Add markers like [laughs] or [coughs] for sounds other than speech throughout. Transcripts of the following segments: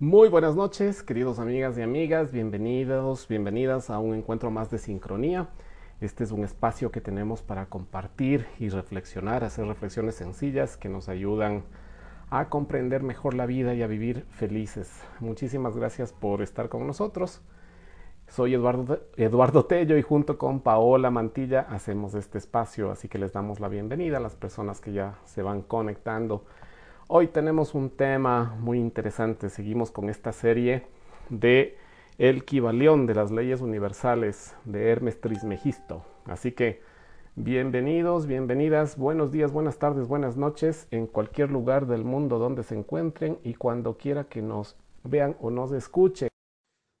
Muy buenas noches, queridos amigas y amigas, bienvenidos, bienvenidas a un encuentro más de sincronía. Este es un espacio que tenemos para compartir y reflexionar, hacer reflexiones sencillas que nos ayudan a comprender mejor la vida y a vivir felices. Muchísimas gracias por estar con nosotros. Soy Eduardo, Eduardo Tello y junto con Paola Mantilla hacemos este espacio, así que les damos la bienvenida a las personas que ya se van conectando. Hoy tenemos un tema muy interesante. Seguimos con esta serie de El Kibalión de las leyes universales de Hermes Trismegisto. Así que bienvenidos, bienvenidas, buenos días, buenas tardes, buenas noches en cualquier lugar del mundo donde se encuentren y cuando quiera que nos vean o nos escuchen.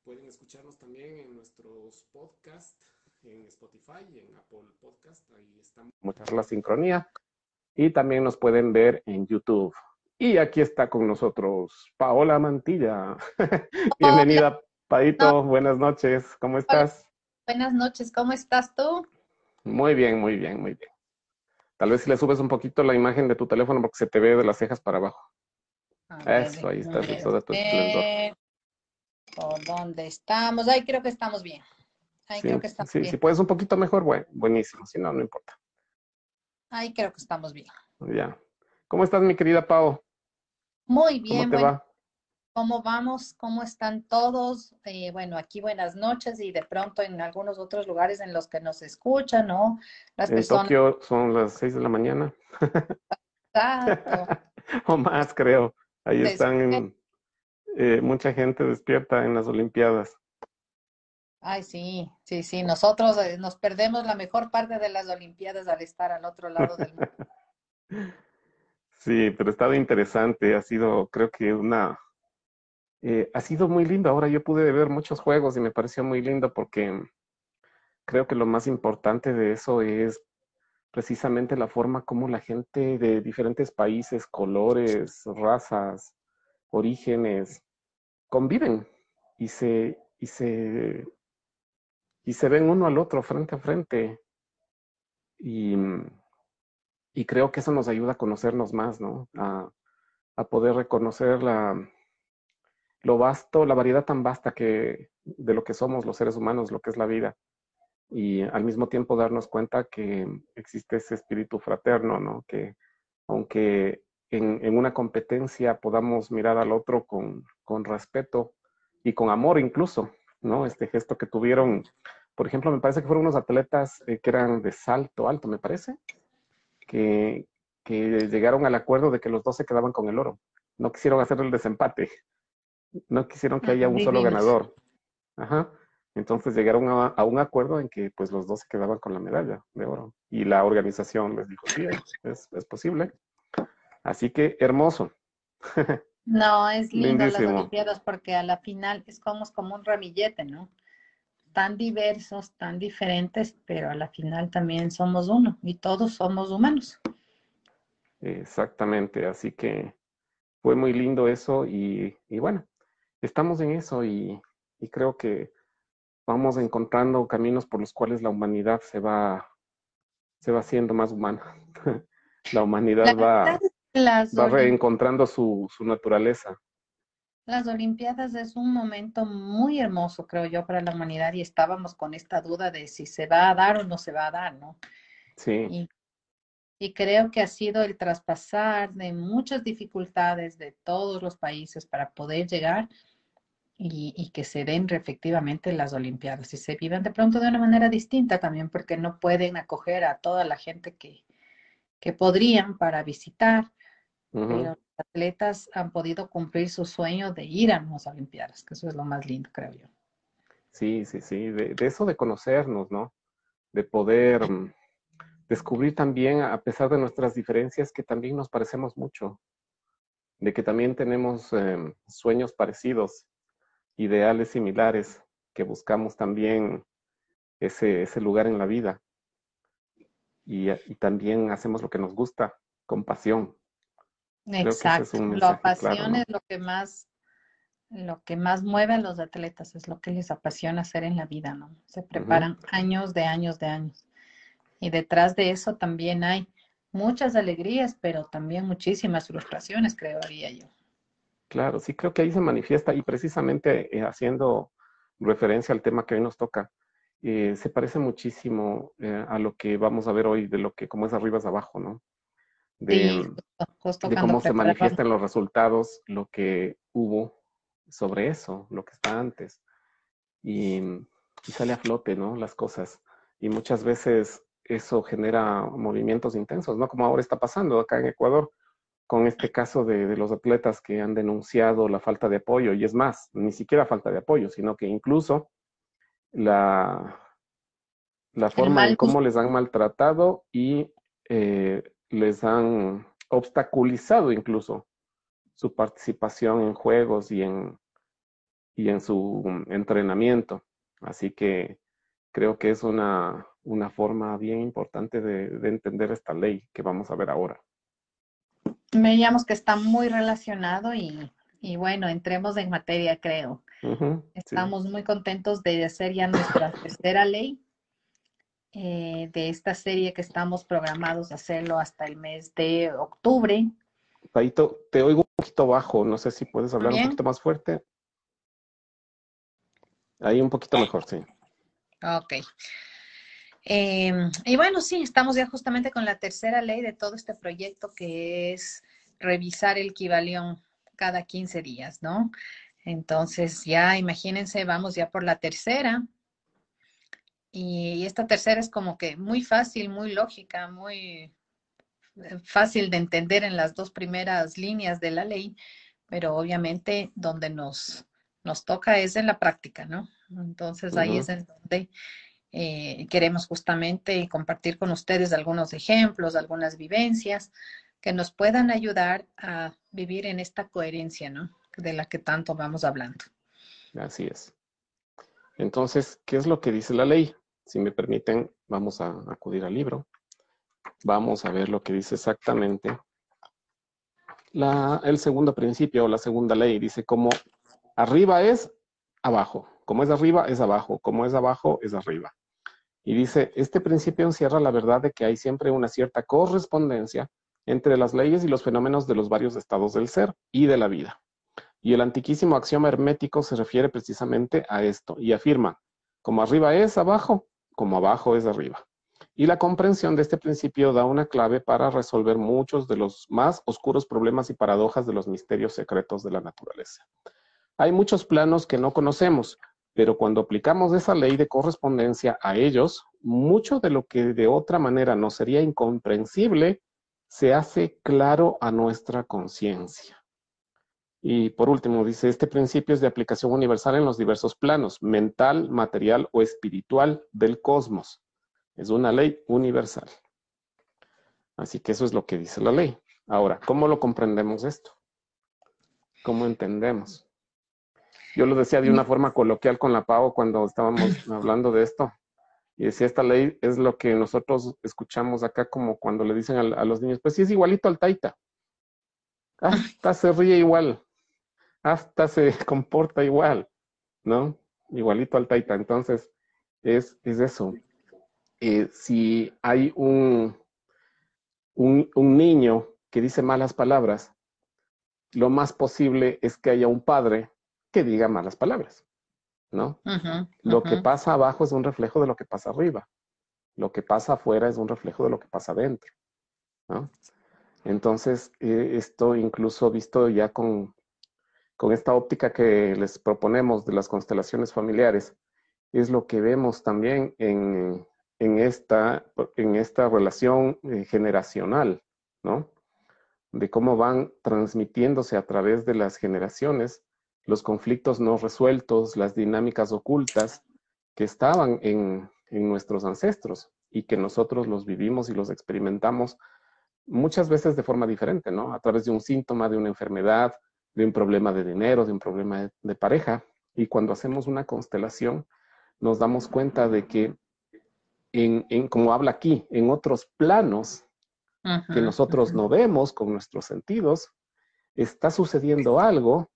Pueden escucharnos también en nuestros podcasts, en Spotify y en Apple Podcast. Ahí estamos. Muchas la sincronía. Y también nos pueden ver en YouTube. Y aquí está con nosotros Paola Mantilla. [laughs] Bienvenida, Paito. Buenas noches. ¿Cómo estás? Buenas noches. ¿Cómo estás tú? Muy bien, muy bien, muy bien. Tal vez si le subes un poquito la imagen de tu teléfono porque se te ve de las cejas para abajo. Eso, ahí está, de tu esplendor. ¿Por dónde estamos? Ahí creo que estamos bien. Ahí sí, creo que estamos sí, bien. si puedes un poquito mejor, bueno, buenísimo. Si no, no importa. Ahí creo que estamos bien. Ya. ¿Cómo estás, mi querida Pau? Muy ¿Cómo bien, te bueno, va? ¿cómo vamos? ¿Cómo están todos? Eh, bueno, aquí buenas noches y de pronto en algunos otros lugares en los que nos escuchan, ¿no? Las En personas. Tokio son las 6 de la mañana. Exacto. [laughs] o más, creo. Ahí están eh, mucha gente despierta en las Olimpiadas. Ay, sí, sí, sí. Nosotros eh, nos perdemos la mejor parte de las Olimpiadas al estar al otro lado del mundo. [laughs] Sí, pero ha estado interesante. Ha sido, creo que una... eh, ha sido muy lindo. Ahora yo pude ver muchos juegos y me pareció muy lindo porque creo que lo más importante de eso es precisamente la forma como la gente de diferentes países, colores, razas, orígenes, conviven y se, y se, y se ven uno al otro frente a frente. Y, y creo que eso nos ayuda a conocernos más, ¿no? A, a poder reconocer la, lo vasto, la variedad tan vasta que, de lo que somos los seres humanos, lo que es la vida. Y al mismo tiempo darnos cuenta que existe ese espíritu fraterno, ¿no? Que aunque en, en una competencia podamos mirar al otro con, con respeto y con amor incluso, ¿no? Este gesto que tuvieron, por ejemplo, me parece que fueron unos atletas eh, que eran de salto alto, me parece, que, que llegaron al acuerdo de que los dos se quedaban con el oro. No quisieron hacer el desempate, no quisieron que Ah, haya un solo ganador. Ajá. Entonces llegaron a, a un acuerdo en que pues los dos se quedaban con la medalla de oro. Y la organización les dijo, sí, es, es posible. Así que hermoso. No, es lindo las. Olimpiadas porque a la final es como, es como un ramillete, ¿no? Tan diversos, tan diferentes, pero a la final también somos uno y todos somos humanos. Exactamente, así que fue muy lindo eso y, y bueno, estamos en eso y, y creo que vamos encontrando caminos por los cuales la humanidad se va, se va haciendo más humana. [laughs] La humanidad La va, va reencontrando su, su naturaleza. Las Olimpiadas es un momento muy hermoso, creo yo, para la humanidad y estábamos con esta duda de si se va a dar o no se va a dar, ¿no? Sí, Y, y creo que ha sido el traspasar de muchas dificultades de todos los países para poder llegar y, y que se den efectivamente las Olimpiadas y se vivan de pronto de una manera distinta también, porque no pueden acoger a toda la gente que, que podrían para visitar, pero los atletas han podido cumplir su sueño de ir a las Olimpiadas, que eso es lo más lindo, creo yo. Sí, sí, sí, de, de eso de conocernos, ¿no? De poder descubrir también, a pesar de nuestras diferencias, que también nos parecemos mucho. de que también tenemos em, sueños parecidos, ideales similares, que buscamos también ese, ese lugar en la vida. Y, y, también hacemos lo que nos gusta con pasión. Exacto. la pasión es lo que más lo que más mueve a los atletas, es lo que les apasiona hacer en la vida, ¿no? Se preparan años de años de años. Y detrás de eso también hay muchas alegrías, pero también muchísimas frustraciones, creo, haría yo. Claro, sí, creo que ahí se manifiesta y precisamente eh, haciendo referencia al tema que hoy nos toca, eh, se parece muchísimo eh, a lo que vamos a ver hoy, de lo que como es arriba es abajo, ¿no? De, de cómo se manifiestan los resultados, lo que hubo sobre eso, lo que está antes. Y, y sale a flote, ¿no? Las cosas. Y muchas veces eso genera movimientos intensos, ¿no? Como ahora está pasando acá en Ecuador con este caso de, los atletas que han denunciado la falta de apoyo. Y es más, ni siquiera falta de apoyo, sino que incluso la, la forma en cómo les han maltratado y eh, les han obstaculizado incluso su participación en juegos y en, y en su entrenamiento. Así que creo que es una, una forma bien importante de, entender esta ley que vamos a ver ahora. Veíamos que está muy relacionado y, bueno, entremos en materia, creo. Estamos muy contentos de hacer ya nuestra tercera ley eh, de esta serie que estamos programados a hacerlo hasta el mes de octubre. Paito, te oigo un poquito bajo, no sé si puedes hablar un poquito más fuerte. Ahí un poquito mejor, sí. Ok. Em, y bueno, sí, estamos ya justamente con la tercera ley de todo este proyecto que es revisar el equivalión cada 15 días, ¿no? Entonces ya imagínense, vamos ya por la tercera. Y esta tercera es como que muy fácil, muy lógica, muy eh, fácil de entender en las dos primeras líneas de la ley, pero obviamente donde nos, nos toca es en la práctica, ¿no? Entonces ahí es en donde eh, queremos justamente compartir con ustedes algunos ejemplos, algunas vivencias que nos puedan ayudar a vivir en esta coherencia, ¿no? De la que tanto vamos hablando. Así es. Entonces, ¿qué es lo que dice la ley? Si me permiten, vamos a acudir al libro. Vamos a ver lo que dice exactamente. El segundo principio o la segunda ley dice como arriba es abajo, como es arriba es abajo, como es abajo es arriba. Y dice, este principio encierra la verdad de que hay siempre una cierta correspondencia entre las leyes y los fenómenos de los varios estados del ser y de la vida. Y el antiquísimo axioma hermético se refiere precisamente a esto y afirma, como arriba es abajo, como abajo es arriba. Y la comprensión de este principio da una clave para resolver muchos de los más oscuros problemas y paradojas de los misterios secretos de la naturaleza. Hay muchos planos que no conocemos, pero cuando aplicamos esa ley de correspondencia a ellos, mucho de lo que de otra manera nos sería incomprensible se hace claro a nuestra conciencia. Y por último, dice, este principio es de aplicación universal en los diversos planos, mental, material o espiritual del cosmos. Es una ley universal. Así que eso es lo que dice la ley. Ahora, ¿cómo lo comprendemos esto? ¿Cómo entendemos? Yo lo decía de una forma coloquial con la Pau cuando estábamos [laughs] hablando de esto. Y decía, esta ley es lo que nosotros escuchamos acá como cuando le dicen a, los niños, pues sí, es igualito al taita. Hasta se ríe igual. Hasta se [laughs] comporta igual, ¿no? Igualito al taita. Entonces, es, es eso. Eh, si hay un, un, un niño que dice malas palabras, lo más posible es que haya un padre que diga malas palabras, ¿no? lo que pasa abajo es un reflejo de lo que pasa arriba. Lo que pasa afuera es un reflejo de lo que pasa adentro, ¿no? Entonces, eh, esto incluso visto ya con, con esta óptica que les proponemos de las constelaciones familiares, es lo que vemos también en, en, esta, en esta relación eh, generacional, ¿no? De cómo van transmitiéndose a través de las generaciones los conflictos no resueltos, las dinámicas ocultas que estaban en, nuestros ancestros y que nosotros los vivimos y los experimentamos muchas veces de forma diferente, ¿no? A través de un síntoma, de una enfermedad, de un problema de dinero, de un problema de, pareja. Y cuando hacemos una constelación, nos damos cuenta de que, en, como habla aquí, en otros planos que nosotros no vemos con nuestros sentidos, está sucediendo algo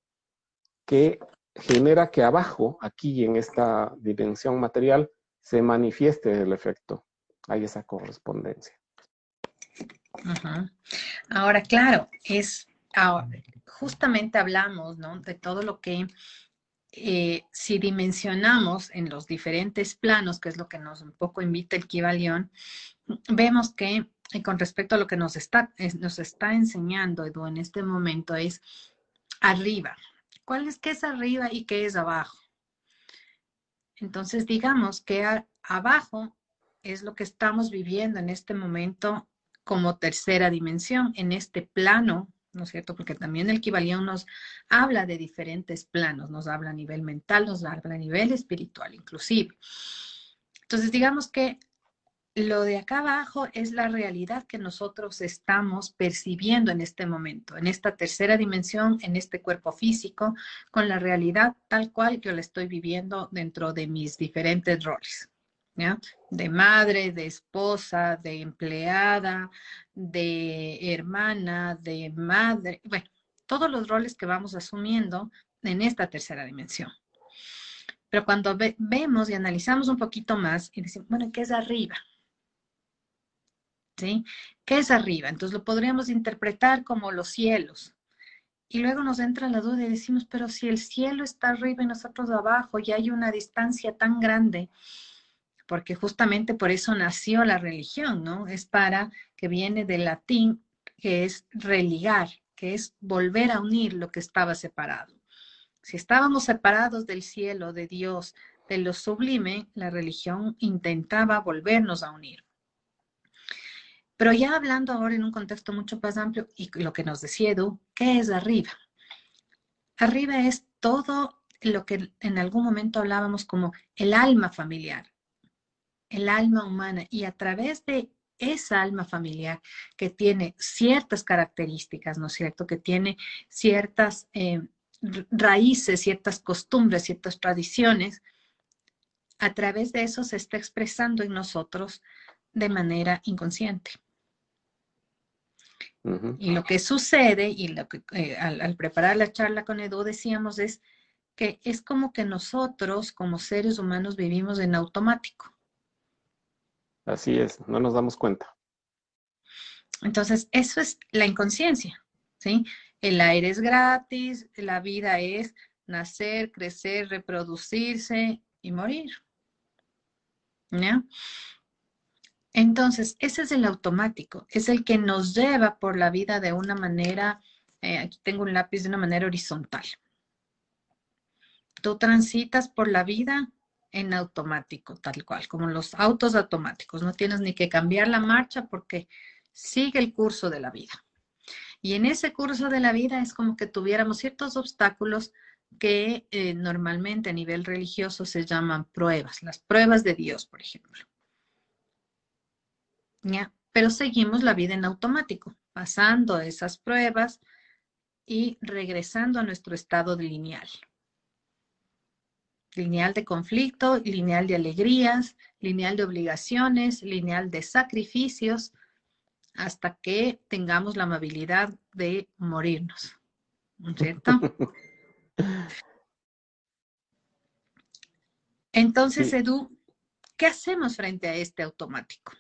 que genera que abajo, aquí en esta dimensión material, se manifieste el efecto. Hay esa correspondencia. Ahora, claro, es justamente hablamos ¿no? de todo lo que eh, si dimensionamos en los diferentes planos, que es lo que nos un poco invita el Kibalión, vemos que con respecto a lo que nos está, nos está enseñando Edu en este momento es arriba. ¿Cuál es qué es arriba y qué es abajo? Entonces, digamos que abajo es lo que estamos viviendo en este momento como tercera dimensión, en este plano, ¿no es cierto? Porque también el Kibalión nos habla de diferentes planos, nos habla a nivel mental, nos habla a nivel espiritual inclusive. Entonces, digamos que lo de acá abajo es la realidad que nosotros estamos percibiendo en este momento, en esta tercera dimensión, en este cuerpo físico, con la realidad tal cual yo la estoy viviendo dentro de mis diferentes roles. De madre, de esposa, de empleada, de hermana, de madre, bueno, todos los roles que vamos asumiendo en esta tercera dimensión. Pero cuando vemos y analizamos un poquito más y decimos, bueno, ¿qué es arriba? ¿Sí? ¿Qué es arriba? Entonces lo podríamos interpretar como los cielos. Y luego nos entra la duda y decimos, pero si el cielo está arriba y nosotros abajo y hay una distancia tan grande, porque justamente por eso nació la religión, ¿no? Es para, que viene del latín, que es religar, que es volver a unir lo que estaba separado. Si estábamos separados del cielo, de Dios, de lo sublime, la religión intentaba volvernos a unir. Pero ya hablando ahora en un contexto mucho más amplio, y lo que nos decía Edu, ¿qué es arriba? Arriba es todo lo que en algún momento hablábamos como el alma familiar, el alma humana y a través de esa alma familiar que tiene ciertas características, ¿no es cierto? Que tiene ciertas eh, raíces, ciertas costumbres, ciertas tradiciones, a través de eso se está expresando en nosotros de manera inconsciente. Y lo que sucede, y lo que eh, al, preparar la charla con Edu decíamos es que es como que nosotros como seres humanos vivimos en automático. Así es, no nos damos cuenta. Entonces, eso es la inconsciencia, ¿sí? El aire es gratis, la vida es nacer, crecer, reproducirse y morir. ¿Ya? Entonces, ese es el automático, es el que nos lleva por la vida de una manera, eh, aquí tengo un lápiz de una manera horizontal. Tú transitas por la vida en automático, tal cual, como los autos automáticos. No tienes ni que cambiar la marcha porque sigue el curso de la vida. Y en ese curso de la vida es como que tuviéramos ciertos obstáculos que eh, normalmente a nivel religioso se llaman pruebas, las pruebas de Dios, por ejemplo. Pero seguimos la vida en automático, pasando esas pruebas y regresando a nuestro estado lineal lineal de conflicto, lineal de alegrías, lineal de obligaciones, lineal de sacrificios, hasta que tengamos la amabilidad de morirnos. ¿No es cierto? [laughs] Entonces, Edu, ¿qué hacemos frente a este automático?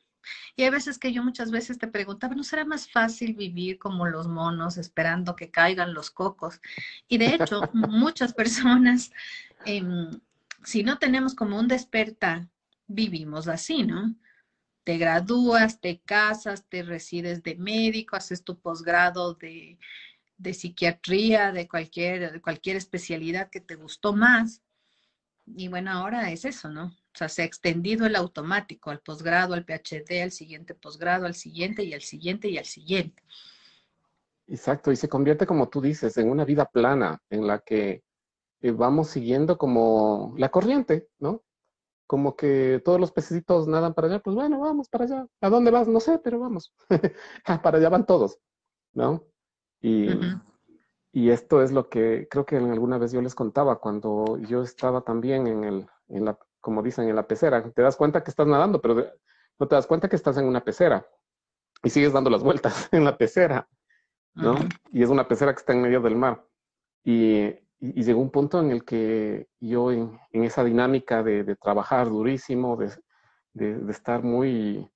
Y hay veces que yo muchas veces te preguntaba, ¿no será más fácil vivir como los monos esperando que caigan los cocos? Y de hecho, [laughs] muchas personas Em, si no tenemos como un despertar, vivimos así, ¿no? Te gradúas, te casas, te resides de médico, haces tu posgrado de, psiquiatría, de cualquier, de cualquier especialidad que te gustó más. Y bueno, ahora es eso, ¿no? O sea, se ha extendido el automático al posgrado, al PhD, al siguiente posgrado, al siguiente y al siguiente y al siguiente. Exacto, y se convierte, como tú dices, en una vida plana en la que vamos siguiendo como la corriente, ¿no? como que todos los pececitos nadan para allá, pues bueno, vamos para allá. ¿A dónde vas? No sé, pero vamos. [laughs] para allá van todos, ¿no? Y, y esto es lo que creo que alguna vez yo les contaba cuando yo estaba también en el, en la, como dicen, en la pecera. Te das cuenta que estás nadando, pero no te das cuenta que estás en una pecera y sigues dando las vueltas [laughs] en la pecera, ¿no? Y es una pecera que está en medio del mar. Y, y, llegó un punto en el que yo en, en esa dinámica de, de, trabajar durísimo, de, de, de, estar muy,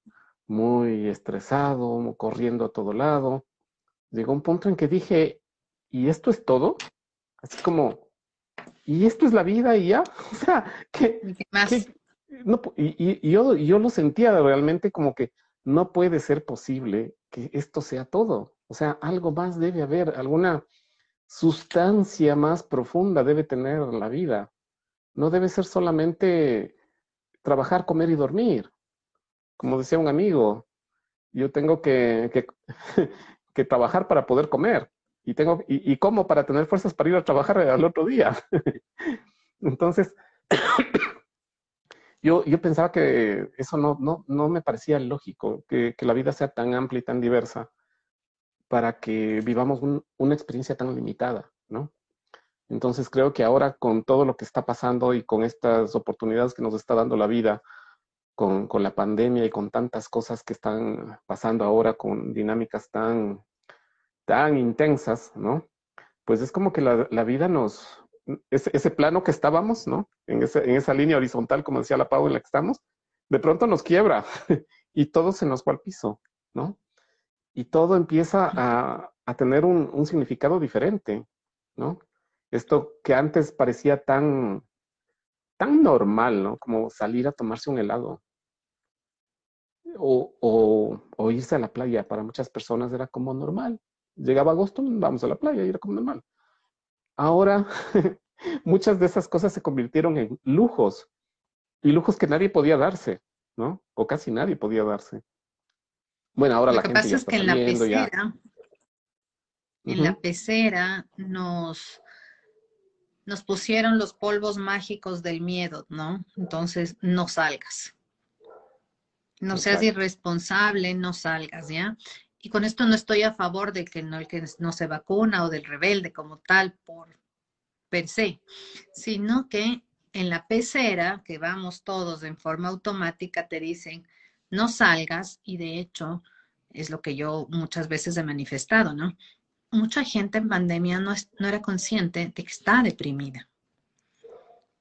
muy estresado, corriendo a todo lado, llegó un punto en que dije, ¿y esto es todo? Así como, ¿y esto es la vida y ya? [laughs] O sea, ¿qué, más? no, y, y, yo, yo lo sentía realmente como que no puede ser posible que esto sea todo. O sea, algo más debe haber, alguna sustancia más profunda debe tener la vida. No debe ser solamente trabajar, comer y dormir. Como decía un amigo, yo tengo que, que, [laughs] que trabajar para poder comer y tengo y, y para tener fuerzas para ir a trabajar al otro día. [laughs] Entonces, [coughs] yo, yo pensaba que eso no, no, no me parecía lógico, que, que, la vida sea tan amplia y tan diversa para que vivamos un, una experiencia tan limitada, ¿no? Entonces creo que ahora con todo lo que está pasando y con estas oportunidades que nos está dando la vida, con, con la pandemia y con tantas cosas que están pasando ahora, con dinámicas tan tan intensas, ¿no? Pues es como que la, la vida nos, ese, ese, plano que estábamos, ¿no? En, ese, en, esa línea horizontal, como decía la Pau, en la que estamos, de pronto nos quiebra [laughs] y todo se nos va al piso, ¿no? Y todo empieza a, a tener un, un, significado diferente, ¿no? Esto que antes parecía tan, tan normal, ¿no? Como salir a tomarse un helado. O, o, o irse a la playa, para muchas personas era como normal, Llegaba agosto, vamos a la playa y era como normal. Ahora, [laughs] muchas de esas cosas se convirtieron en lujos y lujos que nadie podía darse, ¿no? O casi nadie podía darse. Bueno, ahora Lo la que gente pasa ya es que en la ya. pecera, en la pecera nos, nos pusieron los polvos mágicos del miedo, ¿no? Entonces, no salgas. No seas Exacto. irresponsable, no salgas, ¿ya? Y con esto no estoy a favor de que no, el que no se vacuna o del rebelde como tal por per se, sino que en la pecera, que vamos todos en forma automática, te dicen, no salgas, y de hecho es lo que yo muchas veces he manifestado, ¿no? Mucha gente en pandemia no, es, no era consciente de que está deprimida.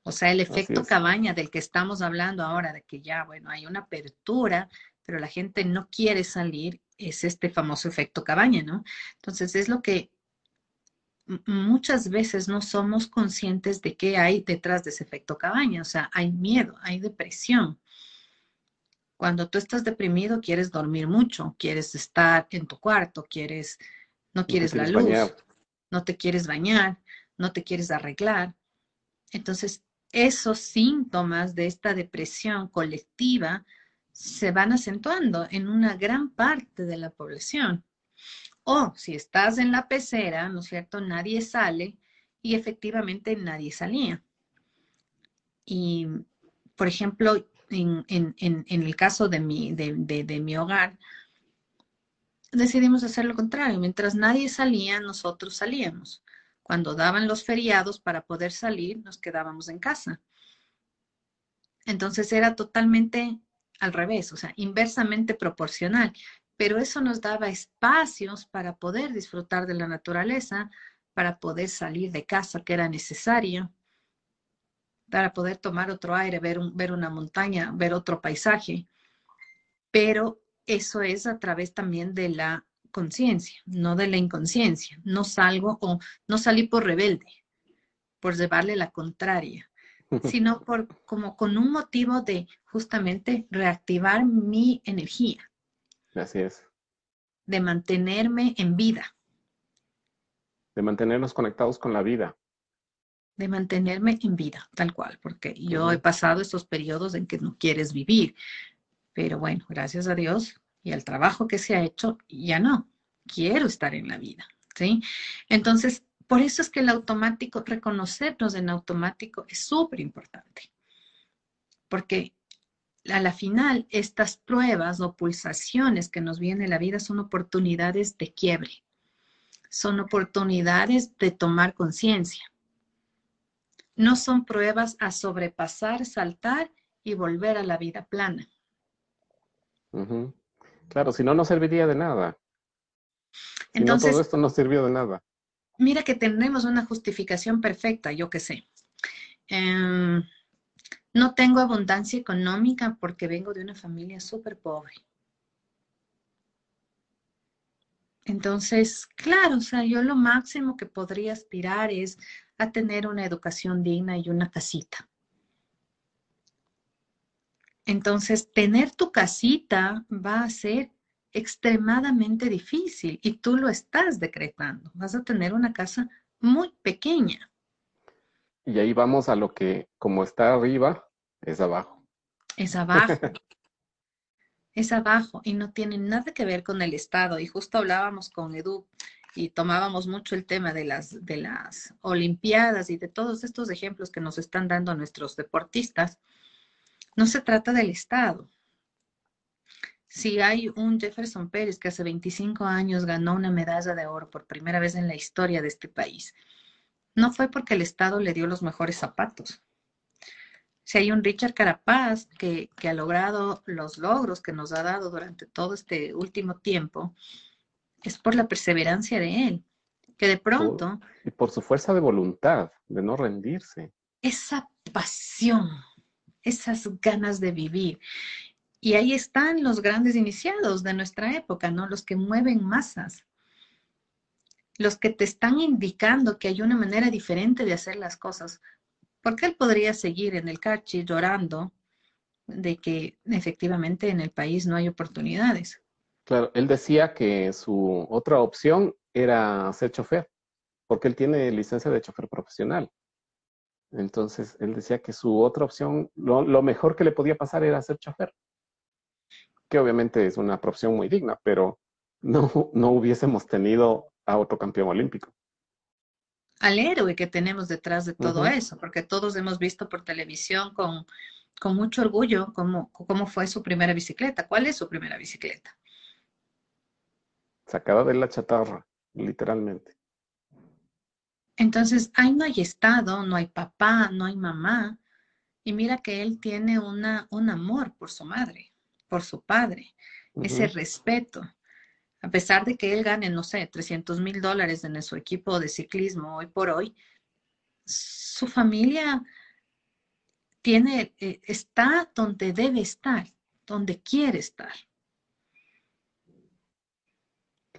O sea, el efecto cabaña del que estamos hablando ahora, de que ya, bueno, hay una apertura, pero la gente no quiere salir, es este famoso efecto cabaña, ¿no? Entonces, es lo que muchas veces no somos conscientes de qué hay detrás de ese efecto cabaña. O sea, hay miedo, hay depresión. Cuando tú estás deprimido, quieres dormir mucho, quieres estar en tu cuarto, quieres, no quieres No la luz, bañar. no te quieres bañar, no te quieres arreglar. Entonces, esos síntomas de esta depresión colectiva se van acentuando en una gran parte de la población. O si estás en la pecera, ¿no es cierto? Nadie sale y efectivamente nadie salía. Y, por ejemplo, en, en, en, el caso de mi, de, de, de mi hogar, decidimos hacer lo contrario. Mientras nadie salía, nosotros salíamos. Cuando daban los feriados para poder salir, nos quedábamos en casa. Entonces era totalmente al revés, o sea, inversamente proporcional. Pero eso nos daba espacios para poder disfrutar de la naturaleza, para poder salir de casa que era necesario, para poder tomar otro aire, ver, un, ver una montaña, ver otro paisaje. Pero eso es a través también de la conciencia, no de la inconsciencia. No salgo o no salí por rebelde, por llevarle la contraria, sino por como con un motivo de justamente reactivar mi energía, Así es. de mantenerme en vida, De mantenernos conectados con la vida. de mantenerme en vida, tal cual, porque yo he pasado esos periodos en que no quieres vivir, pero bueno, gracias a Dios y al trabajo que se ha hecho, ya no, quiero estar en la vida, ¿sí? Entonces, por eso es que el automático, reconocernos en automático es súper importante. porque a la final estas pruebas o pulsaciones que nos viene la vida son oportunidades de quiebre, son oportunidades de tomar conciencia. No son pruebas a sobrepasar, saltar y volver a la vida plana. Claro, si no, no serviría de nada. Entonces, todo esto no sirvió de nada. Mira que tenemos una justificación perfecta, yo qué sé. Em, no tengo abundancia económica porque vengo de una familia súper pobre. Entonces, claro, o sea, yo lo máximo que podría aspirar es a tener una educación digna y una casita. Entonces, tener tu casita va a ser extremadamente difícil y tú lo estás decretando. Vas a tener una casa muy pequeña. Y ahí vamos a lo que, como está arriba, es abajo. Es [laughs] abajo. es abajo y no tiene nada que ver con el Estado. Y justo hablábamos con Edu y tomábamos mucho el tema de las, de las Olimpiadas y de todos estos ejemplos que nos están dando nuestros deportistas. No se trata del Estado. Si hay un Jefferson Pérez que hace 25 años ganó una medalla de oro por primera vez en la historia de este país, no fue porque el Estado le dio los mejores zapatos. Si hay un Richard Carapaz que, que ha logrado los logros que nos ha dado durante todo este último tiempo, es por la perseverancia de él, que de pronto... y por su fuerza de voluntad, de no rendirse. Esa pasión esas ganas de vivir. Y ahí están los grandes iniciados de nuestra época, ¿no? Los que mueven masas, los que te están indicando que hay una manera diferente de hacer las cosas. Porque él podría seguir en el cachi llorando de que efectivamente en el país no hay oportunidades. Claro, él decía que su otra opción era ser chofer, porque él tiene licencia de chofer profesional. Entonces, él decía que su otra opción, lo, mejor que le podía pasar era ser chofer, que obviamente es una profesión muy digna, pero no, no hubiésemos tenido a otro campeón olímpico. Al héroe que tenemos detrás de todo eso, porque todos hemos visto por televisión con, con mucho orgullo cómo, cómo fue su primera bicicleta. ¿Cuál es su primera bicicleta? Sacada de la chatarra, literalmente. Entonces, ahí no hay Estado, no hay papá, no hay mamá. Y mira que él tiene una, un amor por su madre, por su padre, ese respeto. A pesar de que él gane, no sé, 300 mil dólares en su equipo de ciclismo hoy por hoy, su familia tiene, eh, está donde debe estar, donde quiere estar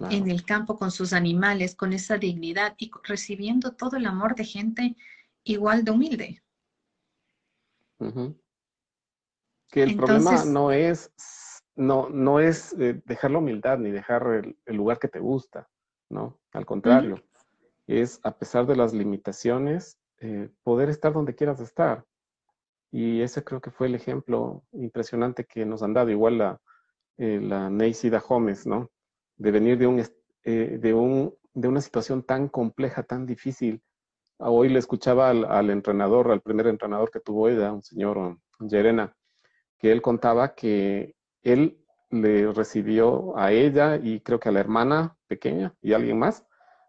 en el campo con sus animales, con esa dignidad y recibiendo todo el amor de gente igual de humilde. Que el problema no es, no, no es eh, dejar la humildad ni dejar el, lugar que te gusta, ¿no? Al contrario, es a pesar de las limitaciones, eh, poder estar donde quieras estar. Y ese creo que fue el ejemplo impresionante que nos han dado, igual la, eh, la Neisida Gómez, ¿no? de venir de, un, eh, de, un, de una situación tan compleja, tan difícil. Hoy le escuchaba al, entrenador, al primer entrenador que tuvo ella, un señor Yerena, que él contaba que él le recibió a ella y creo que a la hermana pequeña y alguien más,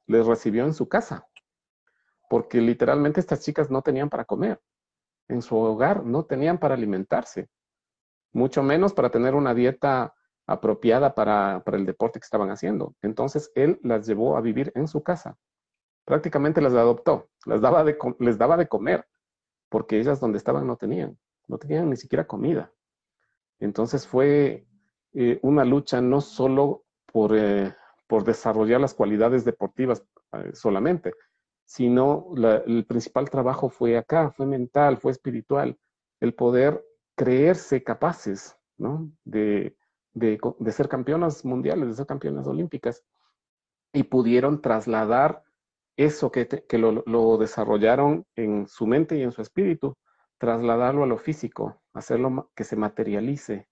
les recibió en su casa, porque literalmente estas chicas no tenían para comer. En su hogar no tenían para alimentarse, mucho menos para tener una dieta apropiada para, el deporte que estaban haciendo. Entonces él las llevó a vivir en su casa. Prácticamente las adoptó, las daba de, les daba de comer, porque ellas donde estaban no tenían, no tenían ni siquiera comida. Entonces fue eh, una lucha no solo por, eh, desarrollar las cualidades deportivas eh, solamente, sino el principal trabajo fue acá, fue mental, fue espiritual, el poder creerse capaces ¿no? de, ser campeonas mundiales, de ser campeonas olímpicas, y pudieron trasladar eso que, lo, desarrollaron en su mente y en su espíritu, trasladarlo a lo físico, hacerlo que se materialice.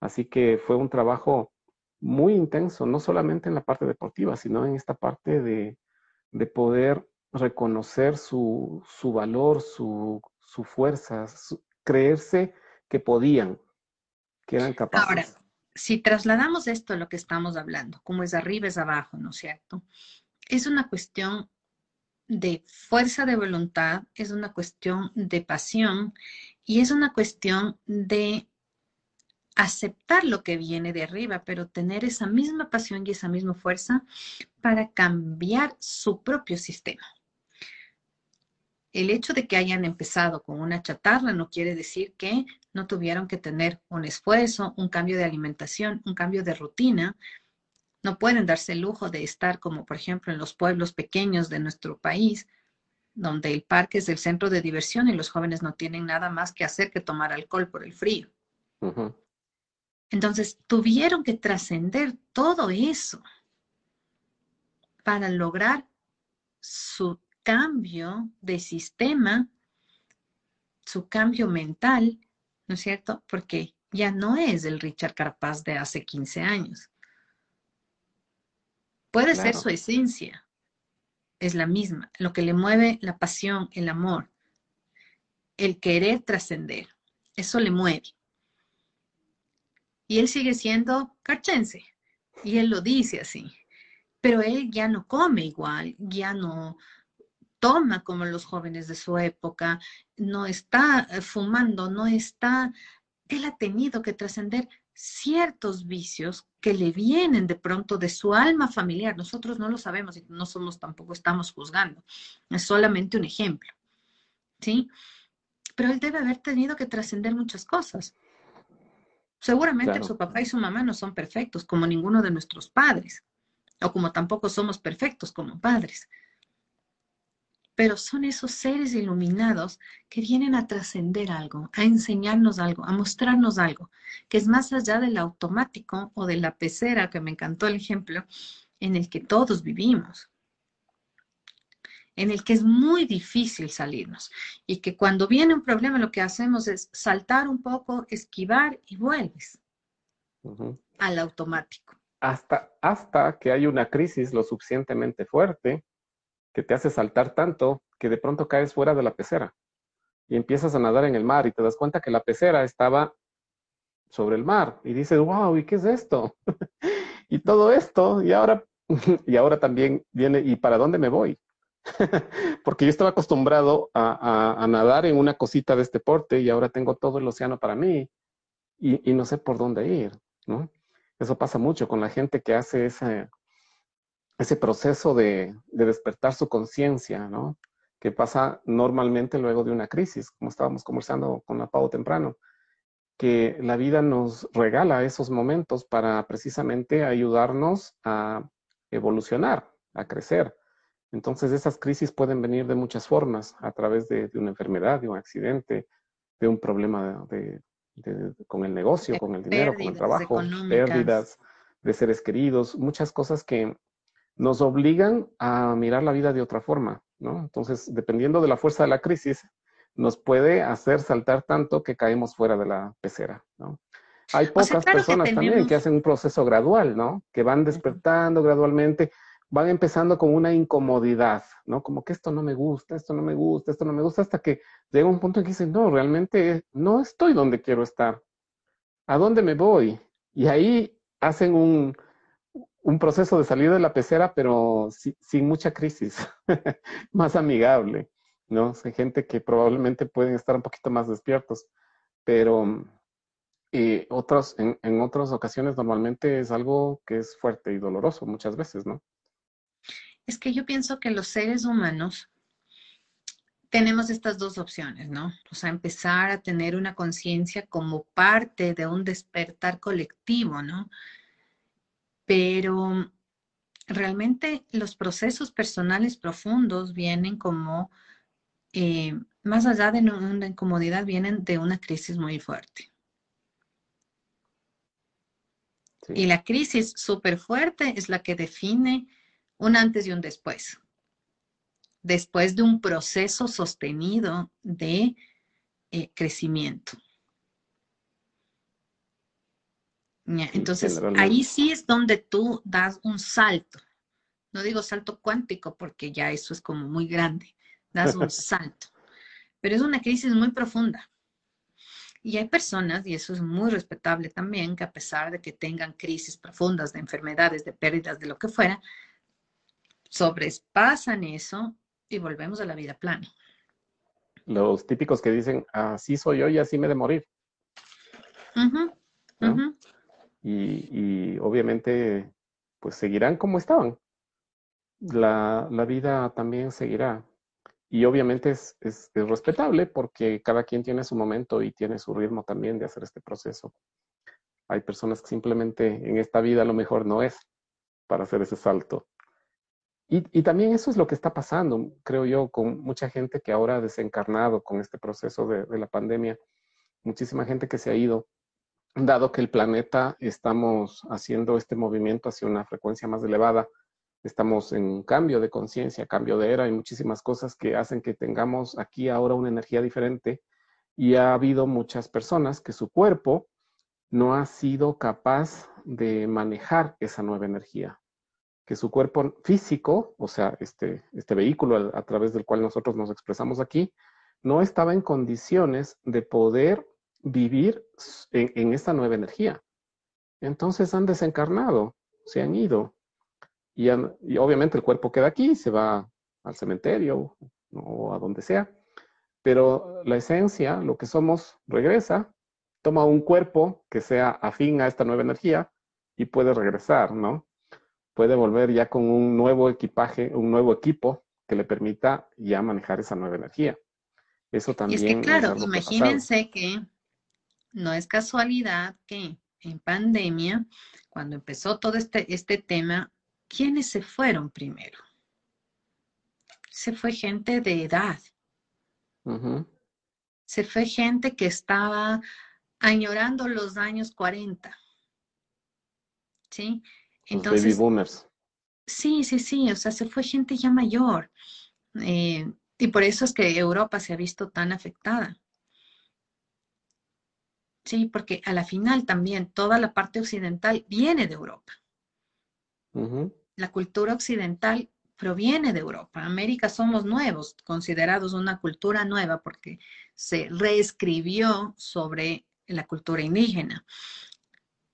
Así que fue un trabajo muy intenso, no solamente en la parte deportiva, sino en esta parte de, de poder reconocer su, su valor, su, su fuerza, creerse que podían, que eran capaces. Ahora, si trasladamos esto a lo que estamos hablando, como es arriba es abajo, ¿no es cierto? Es una cuestión de fuerza de voluntad, es una cuestión de pasión y es una cuestión de aceptar lo que viene de arriba, pero tener esa misma pasión y esa misma fuerza para cambiar su propio sistema. El hecho de que hayan empezado con una chatarra no quiere decir que no tuvieron que tener un esfuerzo, un cambio de alimentación, un cambio de rutina. No pueden darse el lujo de estar como, por ejemplo, en los pueblos pequeños de nuestro país, donde el parque es el centro de diversión y los jóvenes no tienen nada más que hacer que tomar alcohol por el frío. Entonces, tuvieron que trascender todo eso para lograr su cambio de sistema, su cambio mental, ¿no es cierto? Porque ya no es el Richard Carpaz de hace 15 años. Puede ser su esencia, es la misma, lo que le mueve la pasión, el amor, el querer trascender, eso le mueve. Y él sigue siendo carchense, y él lo dice así, pero él ya no come igual, ya no, toma como los jóvenes de su época, no está eh, fumando, no está, él ha tenido que trascender ciertos vicios que le vienen de pronto de su alma familiar. Nosotros no lo sabemos y no somos tampoco estamos juzgando. Es solamente un ejemplo. ¿Sí? Pero él debe haber tenido que trascender muchas cosas. Seguramente su papá y su mamá no son perfectos como ninguno de nuestros padres, o como tampoco somos perfectos como padres pero son esos seres iluminados que vienen a trascender algo, a enseñarnos algo, a mostrarnos algo, que es más allá del automático o de la pecera, que me encantó el ejemplo, en el que todos vivimos, en el que es muy difícil salirnos y que cuando viene un problema lo que hacemos es saltar un poco, esquivar y vuelves al automático. Hasta, hasta que hay una crisis lo suficientemente fuerte que te hace saltar tanto que de pronto caes fuera de la pecera y empiezas a nadar en el mar y te das cuenta que la pecera estaba sobre el mar y dices, wow, ¿y qué es esto? [laughs] y todo esto, y ahora, [laughs] y ahora también viene, ¿y para dónde me voy? [laughs] Porque yo estaba acostumbrado a, nadar en una cosita de este porte y ahora tengo todo el océano para mí y, y no sé por dónde ir, ¿no? Eso pasa mucho con la gente que hace ese, ese proceso de, despertar su conciencia, ¿no? Que pasa normalmente luego de una crisis, como estábamos conversando con la Pau temprano, que la vida nos regala esos momentos para precisamente ayudarnos a evolucionar, a crecer. Entonces esas crisis pueden venir de muchas formas, a través de, una enfermedad, de un accidente, de un problema con el negocio, con el dinero, con el trabajo, pérdidas de seres queridos, muchas cosas que nos obligan a mirar la vida de otra forma, ¿no? Entonces, dependiendo de la fuerza de la crisis, nos puede hacer saltar tanto que caemos fuera de la pecera, ¿no? Hay pocas personas también que hacen un proceso gradual, ¿no? Que van despertando gradualmente, van empezando con una incomodidad, ¿no? Como que esto no me gusta, esto no me gusta, esto no me gusta, hasta que llega un punto en que dicen, no, realmente no estoy donde quiero estar. ¿A dónde me voy? Y ahí hacen un, un proceso de salir de la pecera, pero sin mucha crisis, [laughs] más amigable, ¿no? Hay gente que probablemente pueden estar un poquito más despiertos, pero y otros, en, en otras ocasiones normalmente es algo que es fuerte y doloroso muchas veces, ¿no? Es que yo pienso que los seres humanos tenemos estas dos opciones, ¿no? O sea, empezar a tener una conciencia como parte de un despertar colectivo, ¿no? Pero realmente los procesos personales profundos vienen como, eh, más allá de una incomodidad, vienen de una crisis muy fuerte. Y la crisis súper fuerte es la que define un antes y un después. Después de un proceso sostenido de eh, crecimiento. Entonces, ahí sí es donde tú das un salto. No digo salto cuántico porque ya eso es como muy grande. Das un [laughs] salto. Pero es una crisis muy profunda. Y hay personas, y eso es muy respetable también, que a pesar de que tengan crisis profundas de enfermedades, de pérdidas, de lo que fuera, sobrepasan eso y volvemos a la vida plana. Los típicos que dicen, así soy yo y así me de morir. Y, obviamente, pues seguirán como estaban. La, la vida también seguirá. Y obviamente es, es, respetable porque cada quien tiene su momento y tiene su ritmo también de hacer este proceso. Hay personas que simplemente en esta vida lo mejor no es para hacer ese salto. Y, y, también eso es lo que está pasando, creo yo, con mucha gente que ahora ha desencarnado con este proceso de, de la pandemia. Muchísima gente que se ha ido, dado que el planeta estamos haciendo este movimiento hacia una frecuencia más elevada estamos en cambio de conciencia, cambio de era, y muchísimas cosas que hacen que tengamos aquí ahora una energía diferente. Y ha habido muchas personas que su cuerpo no ha sido capaz de manejar esa nueva energía, que su cuerpo físico, o sea, este, este vehículo a, través del cual nosotros nos expresamos aquí, no estaba en condiciones de poder vivir en, en esta nueva energía. Entonces han desencarnado, se han ido, y, obviamente el cuerpo queda aquí, se va al cementerio o a donde sea, pero la esencia, lo que somos, regresa, toma un cuerpo que sea afín a esta nueva energía y puede regresar, ¿no? Puede volver ya con un nuevo equipaje, un nuevo equipo que le permita ya manejar esa nueva energía. Eso también. Y es que, claro, imagínense que no es casualidad que en pandemia, cuando empezó todo este, este tema, ¿quiénes se fueron primero? Se fue gente de edad. Se fue gente que estaba añorando los años 40. ¿Sí? Entonces, baby boomers. Sí, sí, sí, o sea, se fue gente ya mayor. Eh, y por eso es que Europa se ha visto tan afectada. Sí, porque a la final también toda la parte occidental viene de Europa la cultura occidental proviene de Europa. América somos nuevos, considerados una cultura nueva porque se reescribió sobre la cultura indígena.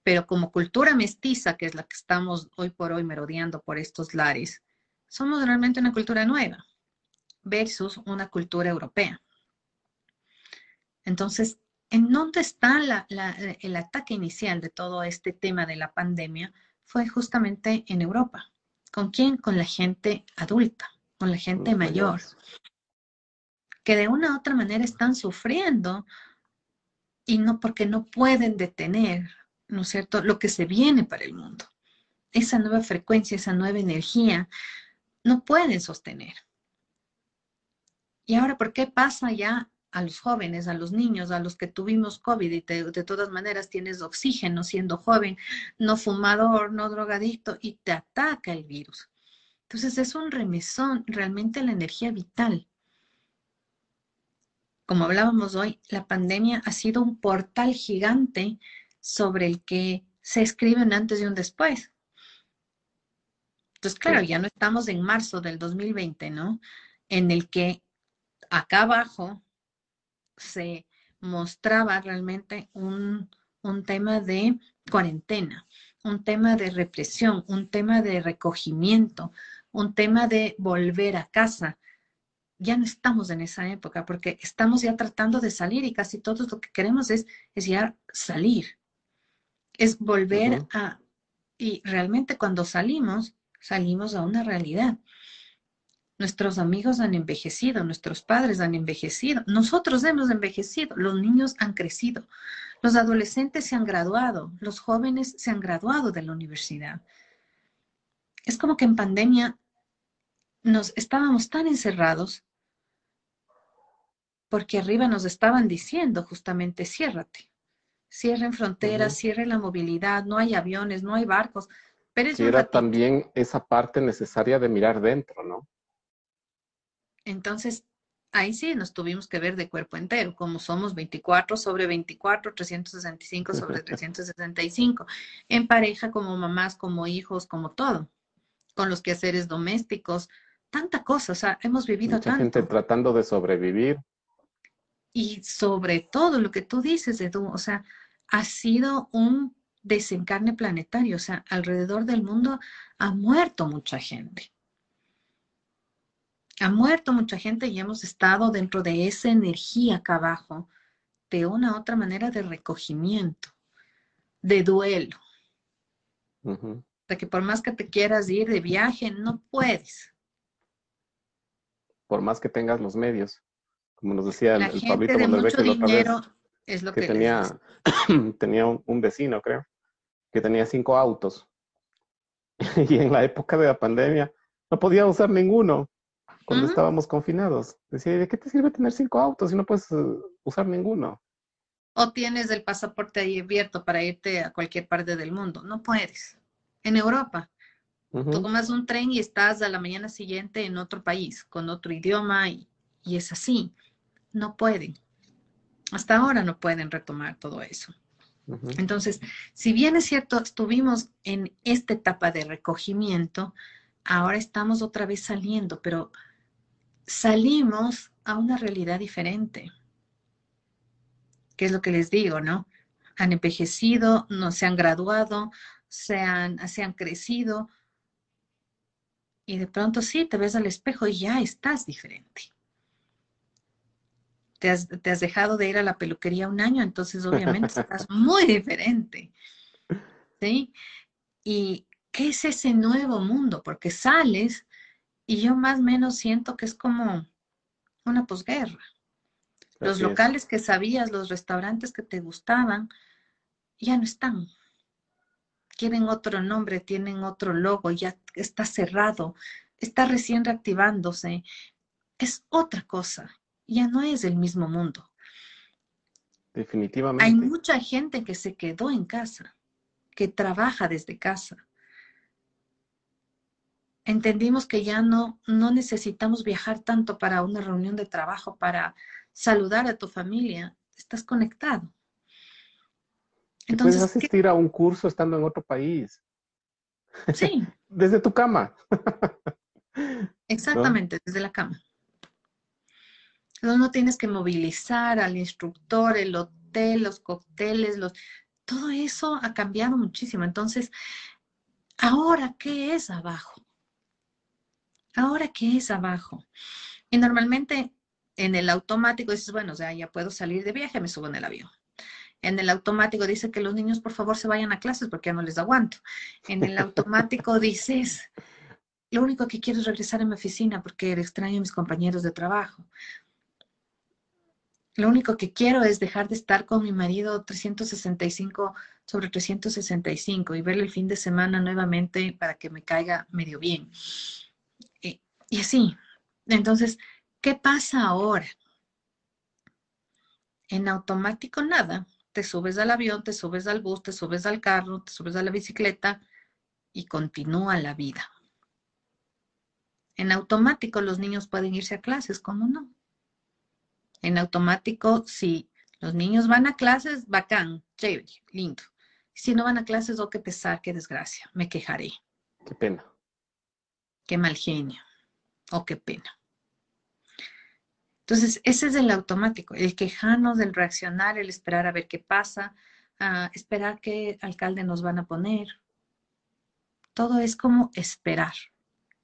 Pero como cultura mestiza, que es la que estamos hoy por hoy merodeando por estos lares, somos realmente una cultura nueva versus una cultura europea. Entonces, ¿en dónde está el ataque inicial de todo este tema de la pandemia? Fue justamente en Europa. ¿Con quién? Con la gente adulta, con la gente mayor, que de una u otra manera están sufriendo y no porque no pueden detener, ¿no es cierto?, lo que se viene para el mundo. Esa nueva frecuencia, esa nueva energía, no pueden sostener. Y ahora, ¿por qué pasa ya a los jóvenes, a los niños, a los que tuvimos COVID y de todas maneras tienes oxígeno siendo joven, no fumador, no drogadicto y te ataca el virus. Entonces es un remesón realmente la energía vital. Como hablábamos hoy, la pandemia ha sido un portal gigante sobre el que se escribe un antes y un después. Entonces, claro, ya no estamos en marzo del 2020, ¿no? En el que acá abajo se mostraba realmente un, tema de cuarentena, un tema de represión, un tema de recogimiento, un tema de volver a casa. Ya no estamos en esa época porque estamos ya tratando de salir y casi todos lo que queremos es, es ya salir, es volver a... Y realmente cuando salimos, salimos a una realidad. Nuestros amigos han envejecido, nuestros padres han envejecido, nosotros hemos envejecido, los niños han crecido, los adolescentes se han graduado, los jóvenes se han graduado de la universidad. Es como que en pandemia nos estábamos tan encerrados porque arriba nos estaban diciendo justamente ciérrate, cierren fronteras, cierren la movilidad, no hay aviones, no hay barcos. Pero era también esa parte necesaria de mirar dentro, ¿no? Entonces, ahí sí nos tuvimos que ver de cuerpo entero, como somos 24 sobre 24, 365 sobre [laughs] 365, en pareja, como mamás, como hijos, como todo, con los quehaceres domésticos, tanta cosa, o sea, hemos vivido Mucha gente tratando de sobrevivir. Y sobre todo lo que tú dices, Edu, o sea, ha sido un desencarne planetario, o sea, alrededor del mundo ha muerto mucha gente. Ha muerto mucha gente y hemos estado dentro de esa energía acá abajo, de una u otra manera de recogimiento, de duelo. De que por más que te quieras ir de viaje, no puedes. Por más que tengas los medios. Como nos decía el, Pablito de mucho dinero es lo que, tenía, [clears throat] tenía un, vecino, creo, que tenía cinco autos. [laughs] y en la época de la pandemia no podía usar ninguno cuando estábamos confinados. Decía, ¿de qué te sirve tener cinco autos si no puedes eh, usar ninguno? O tienes el pasaporte ahí abierto para irte a cualquier parte del mundo. No puedes. En Europa, tú tomas un tren y estás a la mañana siguiente en otro país, con otro idioma, y, y es así. No pueden. Hasta ahora no pueden retomar todo eso. Entonces, si bien es cierto, estuvimos en esta etapa de recogimiento, ahora estamos otra vez saliendo, pero salimos a una realidad diferente. ¿Qué es lo que les digo, no? Han envejecido, no se han graduado, se han, se han crecido, y de pronto sí, te ves al espejo y ya estás diferente te has, dejado de ir a la peluquería un año, entonces obviamente [laughs] estás muy diferente. ¿Sí? ¿Y qué es ese nuevo mundo? Porque sales y yo más o menos siento que es como una posguerra. Los locales que sabías, los restaurantes que te gustaban, ya no están. Quieren otro nombre, tienen otro logo, ya está cerrado, está recién reactivándose. Es otra cosa ya no es el mismo mundo. Definitivamente. Hay mucha gente que se quedó en casa, que trabaja desde casa. Entendimos que ya no, no necesitamos viajar tanto para una reunión de trabajo, para saludar a tu familia. Estás conectado. Entonces, puedes asistir a un curso estando en otro país. Sí. [laughs] desde tu cama. [laughs] Exactamente, desde la cama. No, tienes que movilizar al instructor, el hotel, los cócteles, los... todo eso ha cambiado muchísimo. Entonces, ahora, ¿qué es abajo? Ahora, ¿qué es abajo? Y normalmente en el automático dices, bueno, o sea, ya puedo salir de viaje, me subo en el avión. En el automático dice que los niños por favor se vayan a clases porque ya no les aguanto. En el automático [laughs] dices, lo único que quiero es regresar a mi oficina porque extraño a mis compañeros de trabajo. Lo único que quiero es dejar de estar con mi marido 365 sobre 365 y verle el fin de semana nuevamente para que me caiga medio bien. Y, así. Entonces, ¿qué pasa ahora? En automático nada. Te subes al avión, te subes al bus, te subes al carro, te subes a la bicicleta y continúa la vida. En automático los niños pueden irse a clases, ¿cómo no? en automático, si los niños van a clases, bacán, chévere, lindo. Si no van a clases, oh, qué pesar, qué desgracia, me quejaré. Qué pena. Qué mal genio, oh, qué pena. Entonces, ese es el automático, el quejarnos, el reaccionar, el esperar a ver qué pasa, esperar qué alcalde nos van a poner. Todo es como esperar,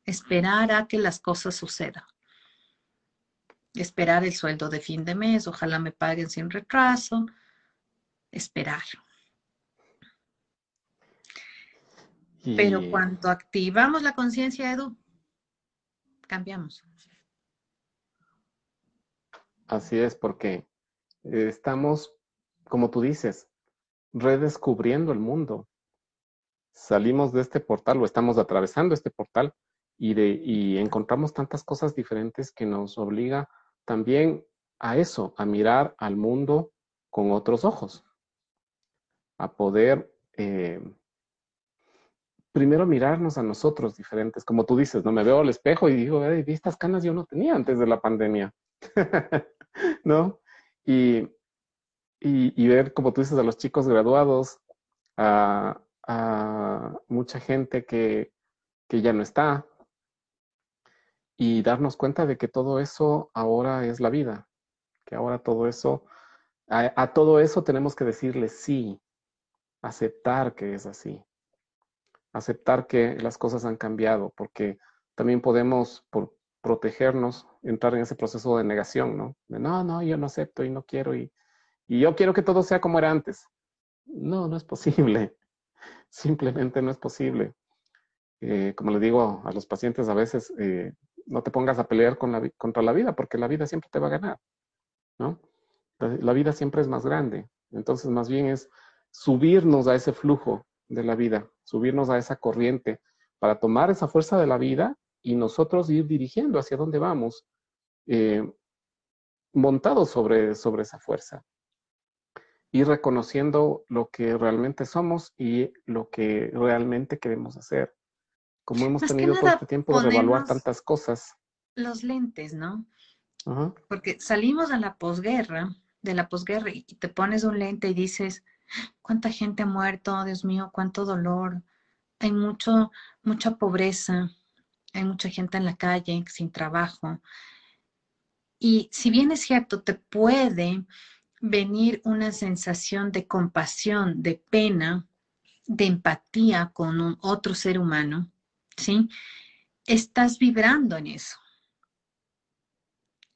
esperar a que las cosas sucedan esperar el sueldo de fin de mes, ojalá me paguen sin retraso, esperar. Pero cuando activamos la conciencia, Edu, cambiamos. Así es, porque estamos, como tú dices, redescubriendo el mundo. Salimos de este portal o estamos atravesando este portal y encontramos tantas cosas diferentes que nos obliga también a eso, a mirar al mundo con otros ojos, a poder eh, primero mirarnos a nosotros diferentes, como tú dices, no me veo al espejo y digo, estas canas yo no tenía antes de la pandemia, [laughs] ¿no? Y, y, ver, como tú dices, a los chicos graduados, a, mucha gente que, que ya no está, y darnos cuenta de que todo eso ahora es la vida, que ahora todo eso, a, todo eso tenemos que decirle sí, aceptar que es así, aceptar que las cosas han cambiado, porque también podemos, por protegernos, entrar en ese proceso de negación, ¿no? De no, no, yo no acepto y no quiero y, y yo quiero que todo sea como era antes. No, no es posible. [laughs] Simplemente no es posible. Eh, como le digo a los pacientes a veces, eh, no te pongas a pelear con la, contra la vida, porque la vida siempre te va a ganar, ¿no? La, vida siempre es más grande. Entonces, más bien es subirnos a ese flujo de la vida, subirnos a esa corriente para tomar esa fuerza de la vida y nosotros ir dirigiendo hacia dónde vamos, eh, montados sobre, sobre esa fuerza. Ir reconociendo lo que realmente somos y lo que realmente queremos hacer como hemos tenido todo este tiempo de evaluar tantas cosas. Los lentes, ¿no? Porque salimos a la posguerra, de la posguerra, y te pones un lente y dices, cuánta gente ha muerto, Dios mío, cuánto dolor, hay mucho, mucha pobreza, hay mucha gente en la calle sin trabajo. Y si bien es cierto, te puede venir una sensación de compasión, de pena, de empatía con otro ser humano, ¿sí? Estás vibrando en eso,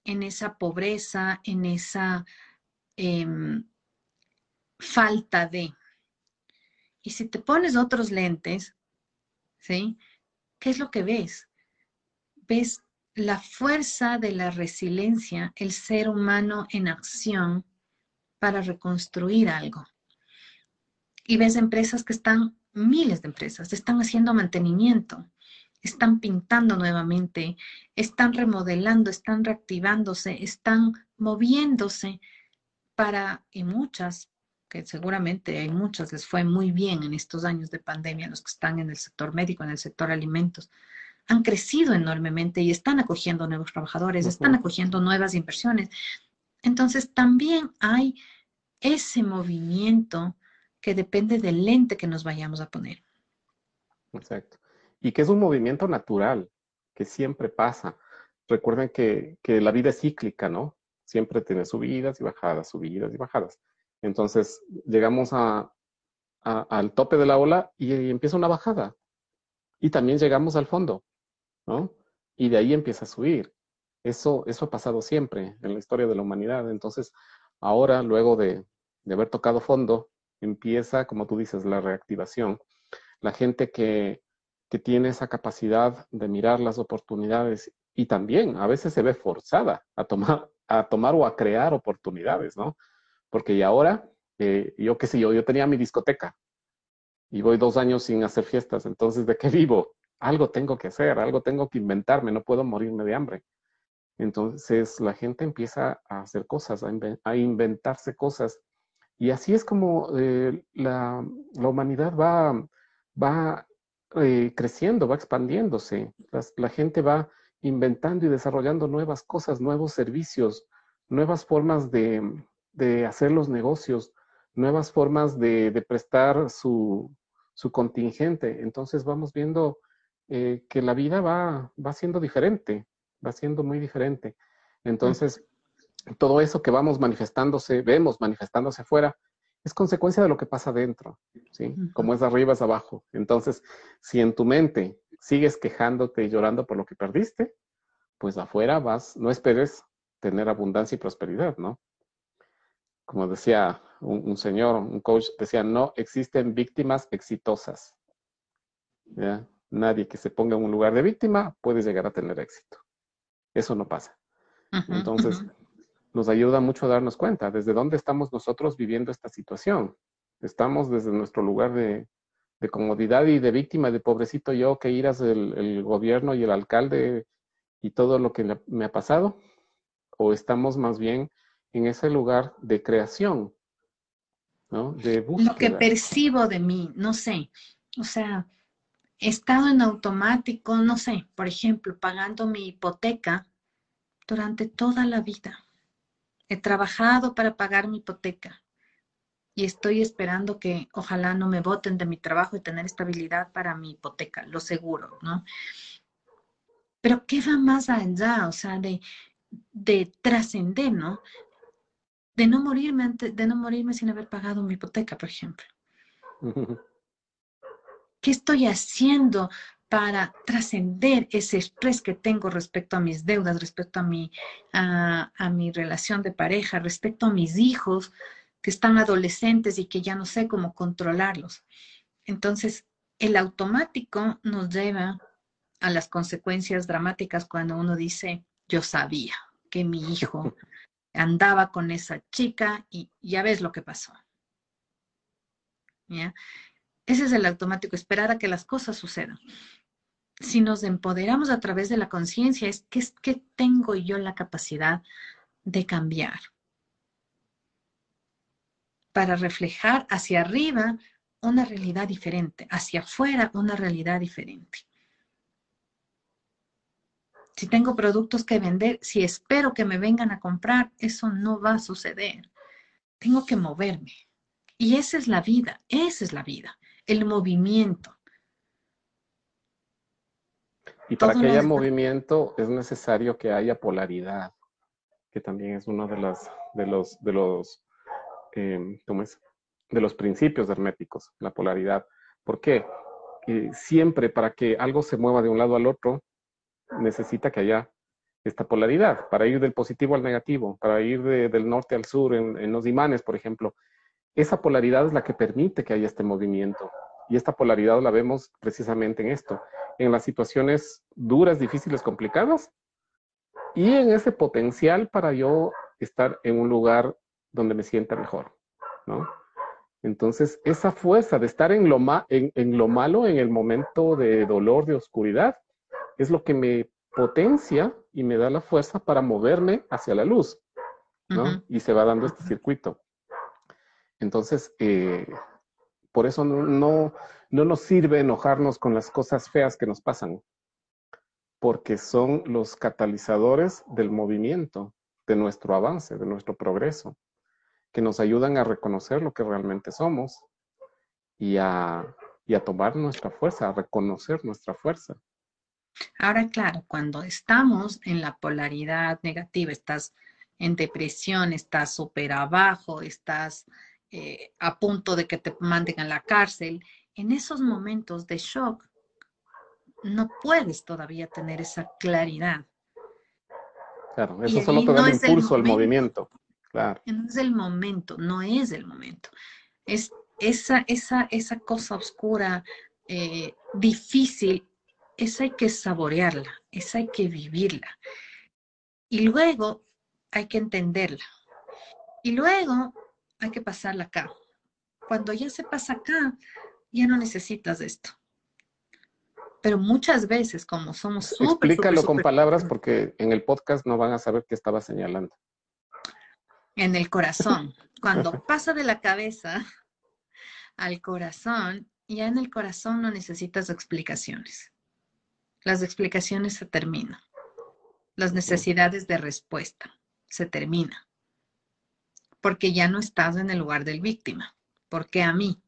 en esa pobreza, en esa em, falta de. Y si te pones otros lentes, ¿sí? ¿Qué es lo que ves? Ves la fuerza de la resiliencia, el ser humano en acción para reconstruir algo. Y ves empresas que están, miles de empresas, están haciendo mantenimiento, están pintando nuevamente, están remodelando, están reactivándose, están moviéndose para, y muchas, que seguramente hay muchas, les fue muy bien en estos años de pandemia, los que están en el sector médico, en el sector alimentos, han crecido enormemente y están acogiendo nuevos trabajadores, están acogiendo nuevas inversiones. Entonces también hay ese movimiento que depende del lente que nos vayamos a poner. Exacto y que es un movimiento natural, que siempre pasa. Recuerden que, la vida es cíclica, ¿no? Siempre tiene subidas y bajadas, subidas y bajadas. Entonces, llegamos a, al tope de la ola y, empieza una bajada. Y también llegamos al fondo, ¿no? Y de ahí empieza a subir. Eso, eso ha pasado siempre en la historia de la humanidad. Entonces, ahora, luego de, de haber tocado fondo, empieza, como tú dices, la reactivación. La gente que, que tiene esa capacidad de mirar las oportunidades y también a veces se ve forzada a tomar, a tomar o a crear oportunidades, ¿no? Porque y ahora, eh, yo qué sé yo, yo tenía mi discoteca y voy dos años sin hacer fiestas, entonces ¿de qué vivo? Algo tengo que hacer, algo tengo que inventarme, no puedo morirme de hambre. Entonces la gente empieza a hacer cosas, a, inventarse cosas. Y así es como eh, la, la, humanidad va, va eh, creciendo, va expandiéndose. la gente va inventando y desarrollando nuevas cosas, nuevos servicios, nuevas formas de, hacer los negocios, nuevas formas de, prestar su, contingente. Entonces vamos viendo eh, que la vida va, va siendo diferente, va siendo muy diferente. Entonces, todo eso que vamos manifestándose, vemos manifestándose afuera, es consecuencia de lo que pasa dentro, ¿sí? Como es arriba es abajo. Entonces, si en tu mente sigues quejándote y llorando por lo que perdiste, pues afuera vas, no esperes tener abundancia y prosperidad, ¿no? Como decía un, señor, un coach, decía, no existen víctimas exitosas. ¿Ya? Nadie que se ponga en un lugar de víctima puede llegar a tener éxito. Eso no pasa. Entonces, nos ayuda mucho a darnos cuenta desde dónde estamos nosotros viviendo esta situación. Estamos desde nuestro lugar de, comodidad y de víctima, de pobrecito yo que irás el, el gobierno y el alcalde y todo lo que me ha pasado, o estamos más bien en ese lugar de creación, ¿no? De búsqueda. Lo que percibo de mí, no sé, o sea, he estado en automático, no sé, por ejemplo, pagando mi hipoteca durante toda la vida. He trabajado para pagar mi hipoteca y estoy esperando que ojalá no me voten de mi trabajo y tener estabilidad para mi hipoteca, lo seguro, ¿no? Pero ¿qué va más allá? O sea, de, de trascender, ¿no? De no morirme antes, de no morirme sin haber pagado mi hipoteca, por ejemplo. ¿Qué estoy haciendo para trascender ese estrés que tengo respecto a mis deudas, respecto a mi, a, a mi relación de pareja, respecto a mis hijos que están adolescentes y que ya no sé cómo controlarlos? Entonces, el automático nos lleva a las consecuencias dramáticas cuando uno dice, yo sabía que mi hijo andaba con esa chica y ya ves lo que pasó. ¿Ya? Ese es el automático, esperar a que las cosas sucedan. Si nos empoderamos a través de la conciencia, es que, que tengo yo la capacidad de cambiar para reflejar hacia arriba una realidad diferente, hacia afuera una realidad diferente. Si tengo productos que vender, si espero que me vengan a comprar, eso no va a suceder. Tengo que moverme. Y esa es la vida, esa es la vida, el movimiento. Y para que haya movimiento es necesario que haya polaridad, que también es uno de los, de los, de los, eh, ¿cómo es? de los principios herméticos, la polaridad. ¿Por qué? siempre para que algo se mueva de un lado al otro, necesita que haya esta polaridad, para ir del positivo al negativo, para ir del norte al sur en, los imanes, por ejemplo. Esa polaridad es la que permite que haya este movimiento. Y esta polaridad la vemos precisamente en esto, en las situaciones duras, difíciles, complicadas, y en ese potencial para yo estar en un lugar donde me sienta mejor, ¿no? Entonces, esa fuerza de estar en lo, en, lo malo, en el momento de dolor, de oscuridad, es lo que me potencia y me da la fuerza para moverme hacia la luz, ¿no? Y se va dando este circuito. Entonces, eh, por eso no, no, no, nos sirve enojarnos con las cosas feas que nos pasan, porque son los catalizadores del movimiento, de nuestro avance, de nuestro progreso que nos ayudan a reconocer lo que realmente somos y a, y a tomar nuestra fuerza, a reconocer nuestra fuerza. Ahora, claro, cuando estamos en la polaridad negativa, estás en depresión, estás súper abajo, estás eh, a punto de que te manden a la cárcel, en esos momentos de shock no puedes todavía tener esa claridad. Claro, eso solo te da el impulso al movimiento. No es el momento, no es el momento. Es esa, esa, esa cosa oscura, eh, difícil, esa hay que saborearla, esa hay que vivirla. Y luego hay que entenderla. Y luego hay que pasarla acá. Cuando ya se pasa acá, ya no necesitas esto. Pero muchas veces, como somos súper... Explícalo con palabras porque en el podcast no van a saber qué estaba señalando en el corazón. [laughs] Cuando pasa de la cabeza al corazón, ya en el corazón no necesitas explicaciones. Las explicaciones se terminan. Las necesidades de respuesta se terminan. Porque ya no estás en el lugar del víctima. ¿Por qué a mí?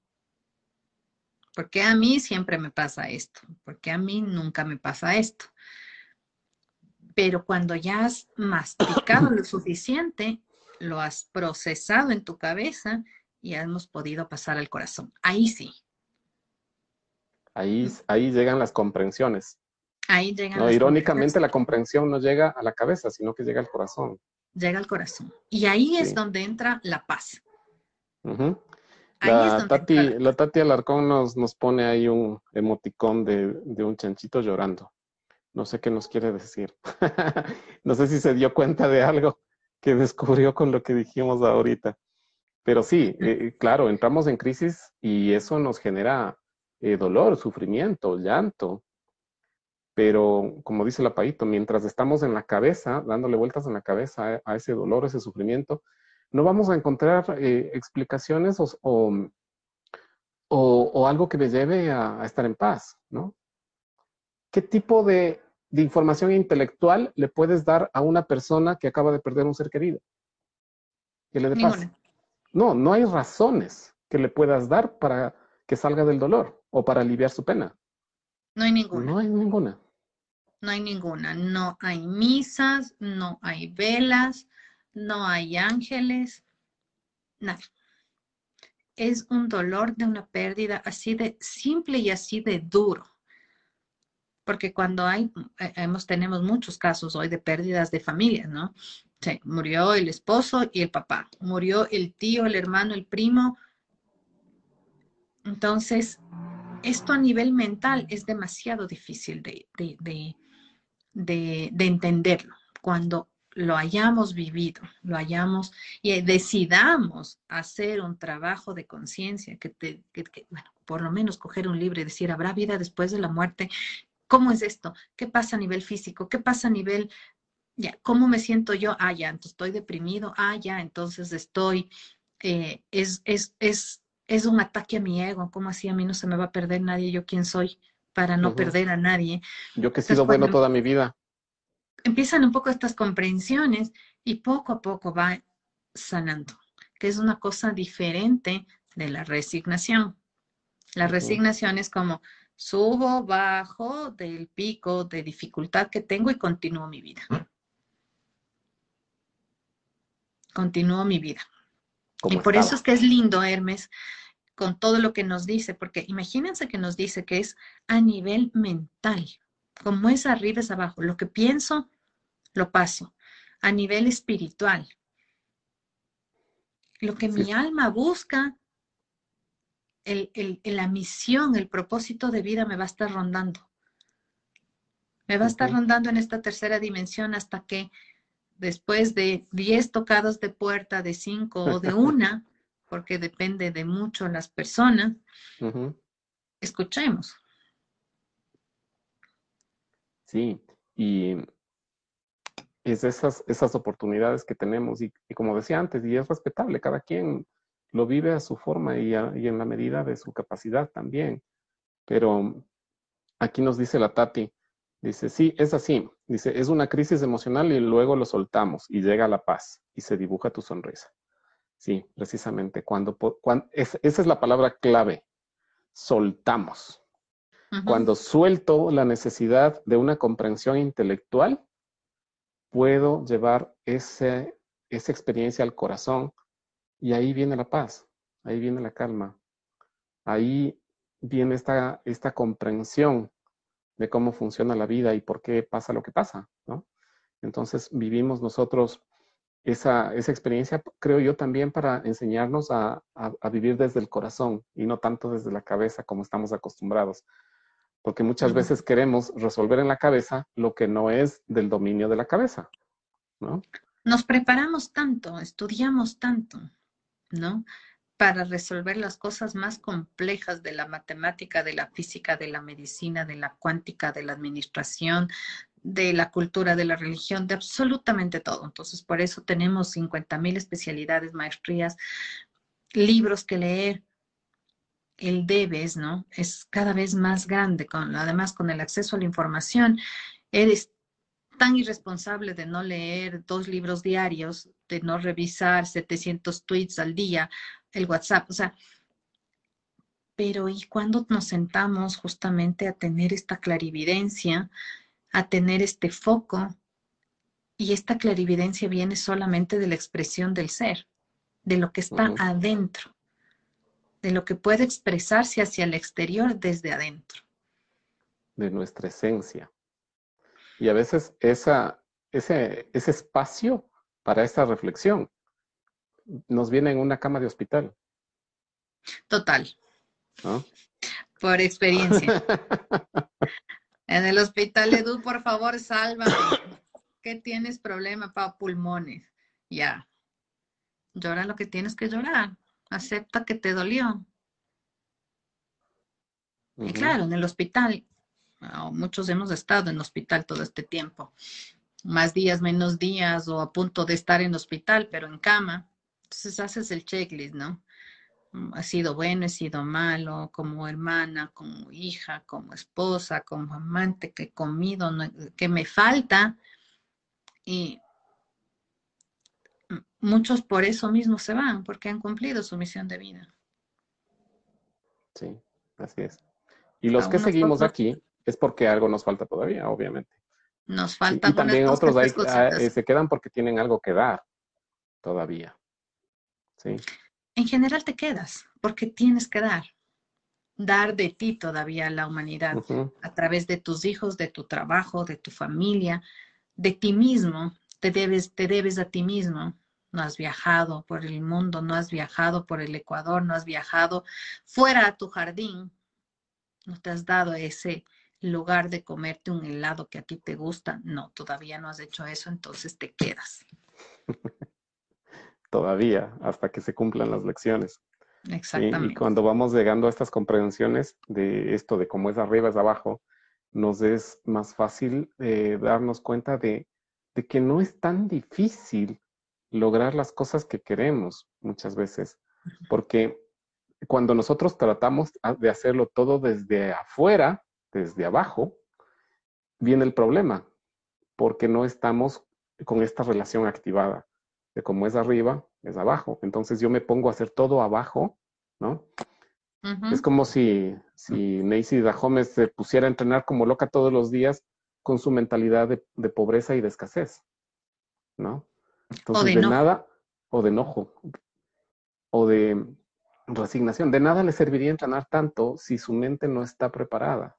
¿Por qué a mí siempre me pasa esto? ¿Por qué a mí nunca me pasa esto? Pero cuando ya has masticado lo suficiente, lo has procesado en tu cabeza y hemos podido pasar al corazón. Ahí sí. Ahí, ahí llegan las comprensiones. Ahí llegan. No, irónicamente la comprensión no llega a la cabeza, sino que llega al corazón. Llega al corazón. Y ahí es donde entra la paz. la, tati, la, Tati Alarcón nos, nos pone ahí un emoticón de, de un chanchito llorando. No sé qué nos quiere decir. [laughs] no sé si se dio cuenta de algo que descubrió con lo que dijimos ahorita. Pero sí, eh, claro, entramos en crisis y eso nos genera eh, dolor, sufrimiento, llanto. Pero como dice la Paito, mientras estamos en la cabeza, dándole vueltas en la cabeza a, ese dolor, ese sufrimiento, no vamos a encontrar eh, explicaciones o, o, algo que me lleve a, a estar en paz, ¿no? ¿Qué tipo de de información intelectual le puedes dar a una persona que acaba de perder un ser querido? ¿Qué le pasa? No, no hay razones que le puedas dar para que salga del dolor o para aliviar su pena. No hay ninguna. No hay ninguna. No hay ninguna. No hay misas, no hay velas, no hay ángeles, nada. Es un dolor de una pérdida así de simple y así de duro. Porque cuando hay, eh, hemos, tenemos muchos casos hoy de pérdidas de familias, ¿no? Sí, murió el esposo y el papá, murió el tío, el hermano, el primo. Entonces, esto a nivel mental es demasiado difícil de, de, de, de entenderlo. Cuando lo hayamos vivido, lo hayamos y decidamos hacer un trabajo de conciencia, que, te, bueno, por lo menos coger un libro y decir, ¿habrá vida después de la muerte? ¿Cómo es esto? ¿Qué pasa a nivel físico? ¿Qué pasa a nivel, ya, cómo me siento yo? Ah, ya, entonces estoy deprimido. Ah, ya, entonces estoy, eh, es, es, es, es un ataque a mi ego. ¿Cómo así a mí no se me va a perder nadie? ¿Yo quién soy para no perder a nadie? Yo que he sido bueno toda mi vida empiezan un poco estas comprensiones y poco a poco va sanando, que es una cosa diferente de la resignación. La resignación es como subo, bajo del pico de dificultad que tengo y continúo mi vida. Continúo mi vida. Y por eso es que es lindo, Hermes, con todo lo que nos dice, porque imagínense que nos dice que es a nivel mental, como es arriba es abajo. Lo que pienso, lo paso. A nivel espiritual. Lo que mi alma busca, el, la misión, el propósito de vida me va a estar rondando. Me va a estar rondando en esta tercera dimensión hasta que después de 10 tocados de puerta, de 5 o de [laughs] una, porque depende de mucho las personas, escuchemos. Sí, y es esas, esas oportunidades que tenemos y, como decía antes, y es respetable, cada quien lo vive a su forma y, y, en la medida de su capacidad también. Pero aquí nos dice la Tati, dice, sí, es así, dice, es una crisis emocional y luego lo soltamos y llega la paz y se dibuja tu sonrisa. Sí, precisamente, cuando, cuando esa es la palabra clave, soltamos. Cuando suelto la necesidad de una comprensión intelectual, puedo llevar ese, esa experiencia al corazón y ahí viene la paz, ahí viene la calma, ahí viene esta, esta comprensión de cómo funciona la vida y por qué pasa lo que pasa, ¿no? Entonces vivimos nosotros esa, esa experiencia, creo yo, también para enseñarnos a, a, vivir desde el corazón y no tanto desde la cabeza como estamos acostumbrados porque muchas veces queremos resolver en la cabeza lo que no es del dominio de la cabeza, ¿no? Nos preparamos tanto, estudiamos tanto, ¿no? Para resolver las cosas más complejas de la matemática, de la física, de la medicina, de la cuántica, de la administración, de la cultura, de la religión, de absolutamente todo. Entonces, por eso tenemos 50 mil especialidades, maestrías, libros que leer, el debes, ¿no? Es cada vez más grande, con, además con el acceso a la información. Eres tan irresponsable de no leer dos libros diarios, de no revisar 700 tweets al día, el WhatsApp, o sea, pero ¿y cuando nos sentamos justamente a tener esta clarividencia, a tener este foco? Y esta clarividencia viene solamente de la expresión del ser, de lo que está adentro de lo que puede expresarse hacia el exterior desde adentro. De nuestra esencia. Y a veces esa, ese, ese espacio para esa reflexión nos viene en una cama de hospital. Total. Por experiencia. [laughs] en el hospital, Edu, por favor, sálvame. ¿Qué tienes problema para pulmones? Ya. Llora lo que tienes que llorar acepta que te dolió. Y claro, en el hospital, ah, muchos hemos estado en el hospital todo este tiempo, más días, menos días, o a punto de estar en hospital, pero en cama. Entonces haces el checklist, ¿no? Mm, ha sido bueno, he sido malo, como hermana, como hija, como esposa, como amante, que he comido, que me falta. Y muchos por eso mismo se van, porque han cumplido su misión de vida. Sí, así es. Y los que seguimos aquí es porque algo nos falta todavía, obviamente. Nos falta. Y, también otros ah, eh, se quedan porque tienen algo que dar todavía. Sí. En general te quedas, porque tienes que dar, dar de ti todavía a la humanidad, a través de tus hijos, de tu trabajo, de tu familia, de ti mismo, te debes, te debes a ti mismo. No has viajado por el mundo, no has viajado por el Ecuador, no has viajado fuera a tu jardín, no te has dado ese lugar de comerte un helado que a ti te gusta. No, todavía no has hecho eso, entonces te quedas. [laughs] todavía, hasta que se cumplan las lecciones. Exactamente. Y, cuando vamos llegando a estas comprensiones de esto, de cómo es arriba, es abajo, nos es más fácil eh, darnos cuenta de, de que no es tan difícil lograr las cosas que queremos muchas veces, porque cuando nosotros tratamos de hacerlo todo desde afuera, desde abajo, viene el problema, porque no estamos con esta relación activada de cómo es arriba, es abajo. Entonces yo me pongo a hacer todo abajo, ¿no? Es como si, si Nancy Dajome se pusiera a entrenar como loca todos los días con su mentalidad de, pobreza y de escasez, ¿no? Entonces, de, nada, o de enojo, o de resignación, de nada le serviría entrenar tanto si su mente no está preparada.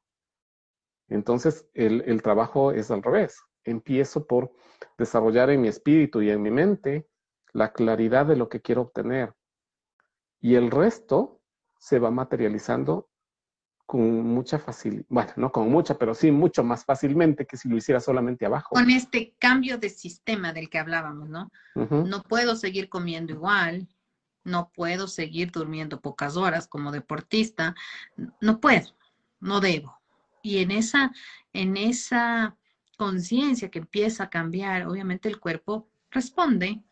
Entonces, el, el trabajo es al revés. Empiezo por desarrollar en mi espíritu y en mi mente la claridad de lo que quiero obtener. Y el resto se va materializando con mucha facilidad, bueno, no con mucha, pero sí mucho más fácilmente que si lo hiciera solamente abajo. Con este cambio de sistema del que hablábamos, ¿no? No puedo seguir comiendo igual, no puedo seguir durmiendo pocas horas como deportista, no puedo, no debo. Y en esa, en esa conciencia que empieza a cambiar, obviamente el cuerpo responde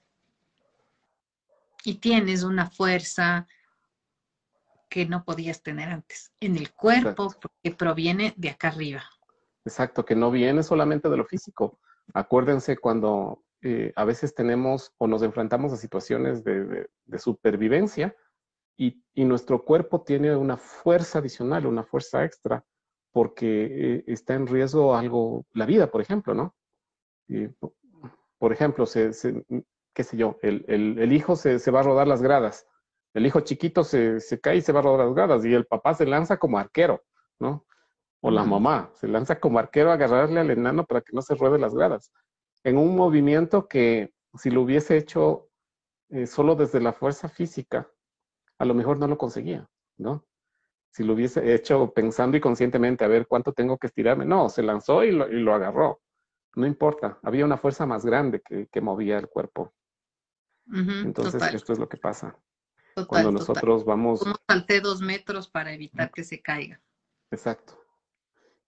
y tienes una fuerza que no podías tener antes en el cuerpo que proviene de acá arriba. Exacto, que no viene solamente de lo físico. Acuérdense cuando eh, a veces tenemos o nos enfrentamos a situaciones de, supervivencia y, nuestro cuerpo tiene una fuerza adicional, una fuerza extra, porque eh, está en riesgo algo, la vida, por ejemplo, ¿no? por ejemplo, se, qué sé yo, el, hijo se, va a rodar las gradas, el hijo chiquito se, cae y se va a rodar las gradas y el papá se lanza como arquero, ¿no? O la mamá se lanza como arquero a agarrarle al enano para que no se ruede las gradas. En un movimiento que si lo hubiese hecho eh, solo desde la fuerza física, a lo mejor no lo conseguía, ¿no? Si lo hubiese hecho pensando y conscientemente a ver cuánto tengo que estirarme, no, se lanzó y lo, agarró. No importa, había una fuerza más grande que movía el cuerpo. Entonces, esto es lo que pasa. Cuando nosotros vamos... Como salté dos metros para evitar que se caiga. Exacto.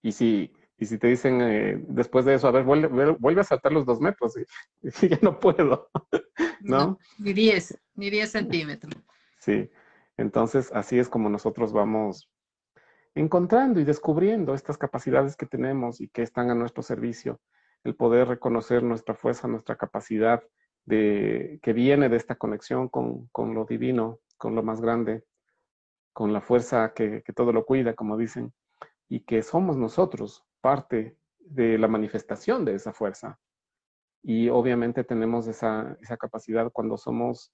Y si, y si te dicen eh, después de eso, a ver, vuelve, a saltar los dos metros, y, [laughs] ya no puedo, [laughs] ¿no? Ni diez, ni diez centímetros. Sí, entonces así es como nosotros vamos encontrando y descubriendo estas capacidades que tenemos y que están a nuestro servicio, el poder reconocer nuestra fuerza, nuestra capacidad, de, que viene de esta conexión con, con, lo divino, con lo más grande, con la fuerza que, que, todo lo cuida, como dicen, y que somos nosotros parte de la manifestación de esa fuerza. Y obviamente tenemos esa, esa capacidad cuando somos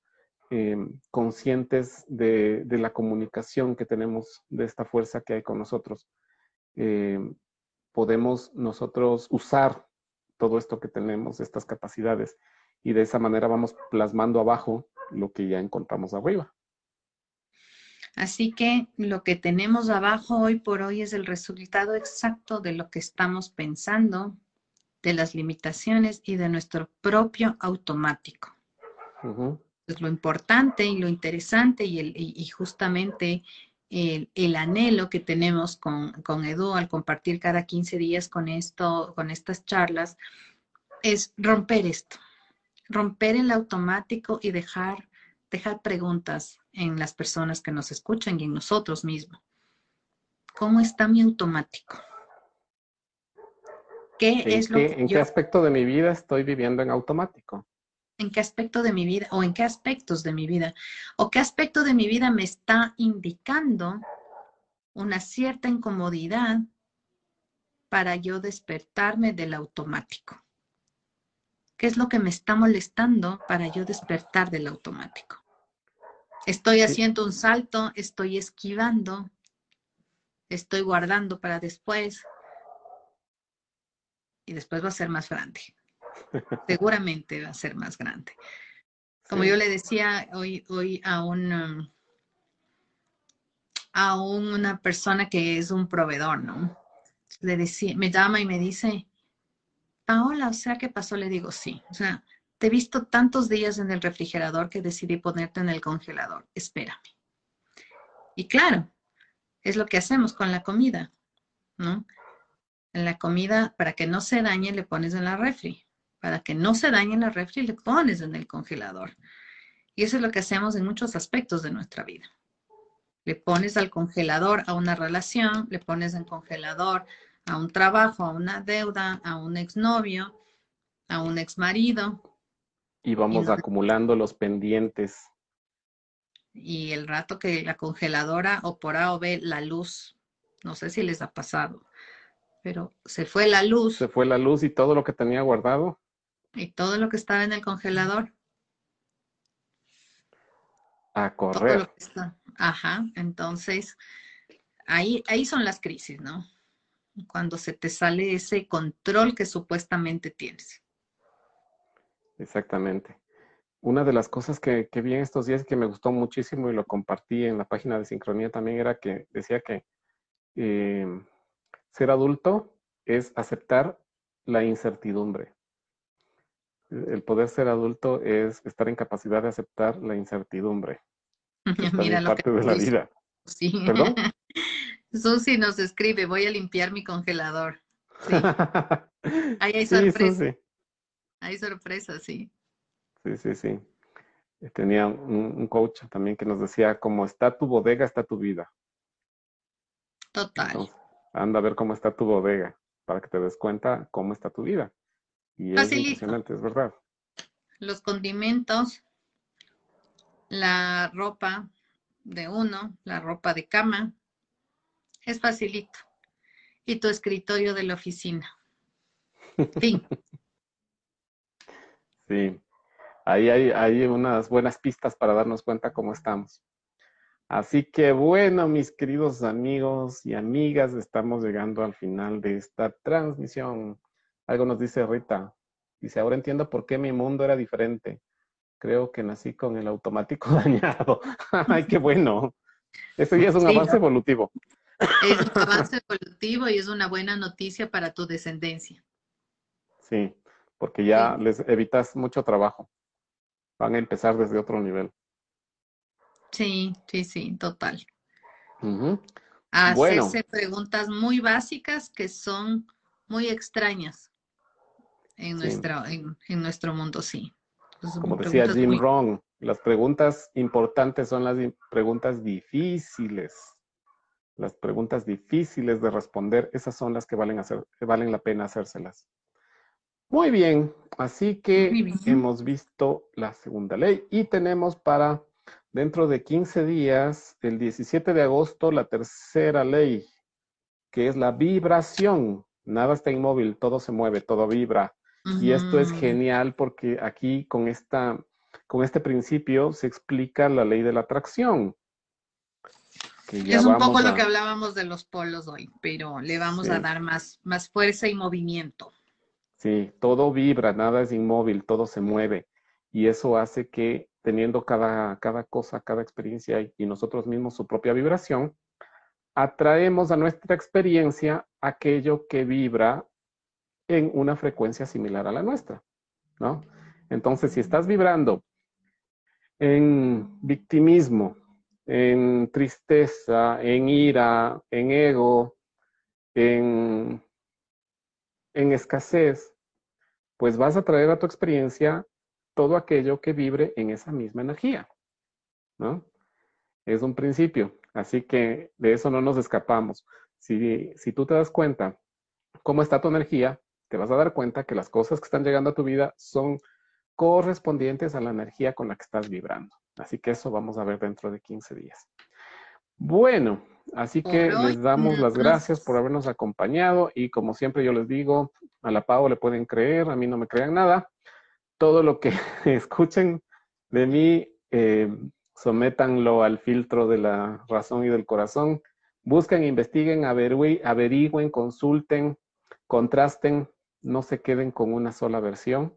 eh, conscientes de, de, la comunicación que tenemos de esta fuerza que hay con nosotros. Eh, podemos nosotros usar todo esto que tenemos, estas capacidades, y de esa manera vamos plasmando abajo lo que ya encontramos arriba. Así que lo que tenemos abajo hoy por hoy es el resultado exacto de lo que estamos pensando, de las limitaciones y de nuestro propio automático. Es lo importante y lo interesante y, el, y justamente el, el, anhelo que tenemos con, con Edu al compartir cada 15 días con esto, con estas charlas, es romper esto, romper el automático y dejar, dejar preguntas en las personas que nos escuchan y en nosotros mismos. ¿Cómo está mi automático? ¿Qué es lo que ¿En qué aspecto de mi vida estoy viviendo en automático? ¿En qué aspecto de mi vida o en qué aspectos de mi vida? ¿O qué aspecto de mi vida me está indicando una cierta incomodidad para yo despertarme del automático? ¿Qué es lo que me está molestando para yo despertar del automático? Estoy haciendo un salto, estoy esquivando, estoy guardando para después. Y después va a ser más grande. Seguramente va a ser más grande. Como yo le decía hoy, hoy a un um, a una persona que es un proveedor, ¿no? Le decía, me llama y me dice, Paola, o sea, ¿qué pasó? Le digo, sí. O sea, te he visto tantos días en el refrigerador que decidí ponerte en el congelador. Espérame. Y claro, es lo que hacemos con la comida, ¿no? En la comida, para que no se dañe, le pones en la refri. Para que no se dañe en la refri, le pones en el congelador. Y eso es lo que hacemos en muchos aspectos de nuestra vida. Le pones al congelador a una relación, le pones en congelador a un trabajo, a una deuda, a un exnovio, a un exmarido. Y vamos acumulando los pendientes. Y el rato que la congeladora o por A o B la luz, no sé si les ha pasado, pero se fue la luz. Se fue la luz y todo lo que tenía guardado. Y todo lo que estaba en el congelador. A correr. Ajá, entonces ahí, ahí son las crisis, ¿no? Cuando se te sale ese control que supuestamente tienes. Exactamente. Una de las cosas que, vi en estos días que me gustó muchísimo y lo compartí en la página de Sincronía también era que decía que eh, ser adulto es aceptar la incertidumbre. El poder ser adulto es estar en capacidad de aceptar la incertidumbre. [laughs] Mira lo parte de la vida. Sí. ¿Perdón? [laughs] Susi nos escribe, voy a limpiar mi congelador. [laughs] Ahí hay sorpresa. Hay sorpresa, sí. Sí, sí, sí. Tenía un, coach también que nos decía, como está tu bodega, está tu vida. Total. anda a ver cómo está tu bodega para que te des cuenta cómo está tu vida. Y es impresionante, es verdad. Los condimentos la ropa de uno, la ropa de cama, es facilito. Y tu escritorio de la oficina. Fin. [laughs] Sí, ahí hay, hay unas buenas pistas para darnos cuenta cómo estamos. Así que bueno, mis queridos amigos y amigas, estamos llegando al final de esta transmisión. Algo nos dice Rita. Dice, ahora entiendo por qué mi mundo era diferente creo que nací con el automático [laughs] dañado. Ay, qué bueno. Eso ya es un avance evolutivo. Es un [laughs] avance evolutivo y es una buena noticia para tu descendencia. Sí, porque ya les evitas mucho trabajo. Van a empezar desde otro nivel. Sí, sí, sí, total. Hacerse preguntas muy básicas que son muy extrañas en, en nuestro mundo, sí. Como decía Jim Rohn, las preguntas importantes son las preguntas difíciles. Las preguntas difíciles de responder, esas son las que valen, hacer, valen la pena hacérselas. Muy bien, así que hemos visto la segunda ley y tenemos para dentro de 15 días, el 17 de agosto, la tercera ley, que es la vibración. Nada está inmóvil, todo se mueve, todo vibra. Y esto es genial porque aquí con, esta, con este principio se explica la ley de la atracción. es un poco lo que hablábamos de los polos hoy, pero le vamos a dar más, más fuerza y movimiento. Sí, todo vibra, nada es inmóvil, todo se mueve. Y eso hace que teniendo cada, cada cosa, cada experiencia y nosotros mismos su propia vibración, atraemos a nuestra experiencia aquello que vibra en una frecuencia similar a la nuestra, ¿no? Entonces, si estás vibrando en victimismo, en tristeza, en ira, en ego, en, escasez, pues vas a traer a tu experiencia todo aquello que vibre en esa misma energía, ¿no? Es un principio, así que de eso no nos escapamos. Si, si tú te das cuenta cómo está tu energía, te vas a dar cuenta que las cosas que están llegando a tu vida son correspondientes a la energía con la que estás vibrando. Así que eso vamos a ver dentro de 15 días. Bueno, así que les damos las gracias por habernos acompañado y como siempre yo les digo, a la Pau le pueden creer, a mí no me crean nada. Todo lo que [laughs] escuchen de mí, eh, sométanlo al filtro de la razón y del corazón. Busquen, investiguen, averigüen, consulten, contrasten, no se queden con una sola versión.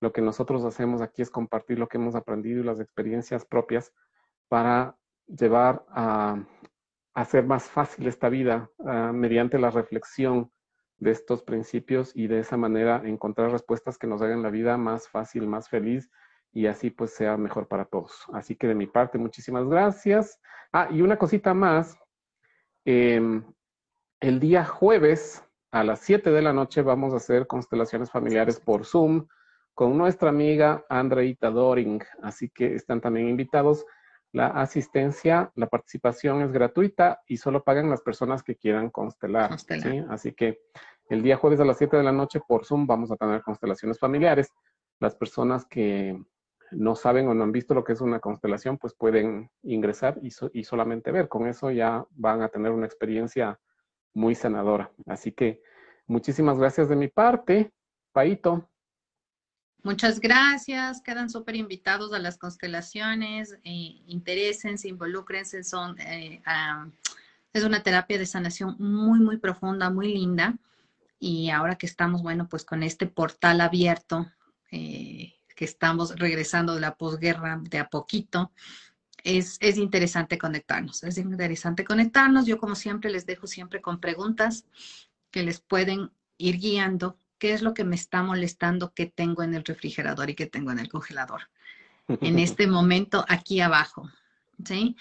Lo que nosotros hacemos aquí es compartir lo que hemos aprendido y las experiencias propias para llevar a, hacer más fácil esta vida ah, mediante la reflexión de estos principios y de esa manera encontrar respuestas que nos hagan la vida más fácil, más feliz y así pues sea mejor para todos. Así que de mi parte, muchísimas gracias. Ah, y una cosita más. Em, el día jueves a las 7 de la noche vamos a hacer constelaciones familiares por Zoom con nuestra amiga Andreita Doring. Así que están también invitados. La asistencia, la participación es gratuita y solo pagan las personas que quieran constelar. Así que el día jueves a las 7 de la noche por Zoom vamos a tener constelaciones familiares. Las personas que no saben o no han visto lo que es una constelación, pues pueden ingresar y, y solamente ver. Con eso ya van a tener una experiencia muy sanadora. Así que muchísimas gracias de mi parte. Paito. Muchas gracias, quedan súper invitados a las constelaciones, eh, interésense, involúcrense, son, eh, es una terapia de sanación muy, muy profunda, muy linda. Y ahora que estamos, bueno, pues con este portal abierto, eh, que estamos regresando de la posguerra de a poquito, es, es, interesante conectarnos, es interesante conectarnos. Yo como siempre les dejo siempre con preguntas que les pueden ir guiando qué es lo que me está molestando que tengo en el refrigerador y que tengo en el congelador. En [laughs] este momento, aquí abajo. ¿sí?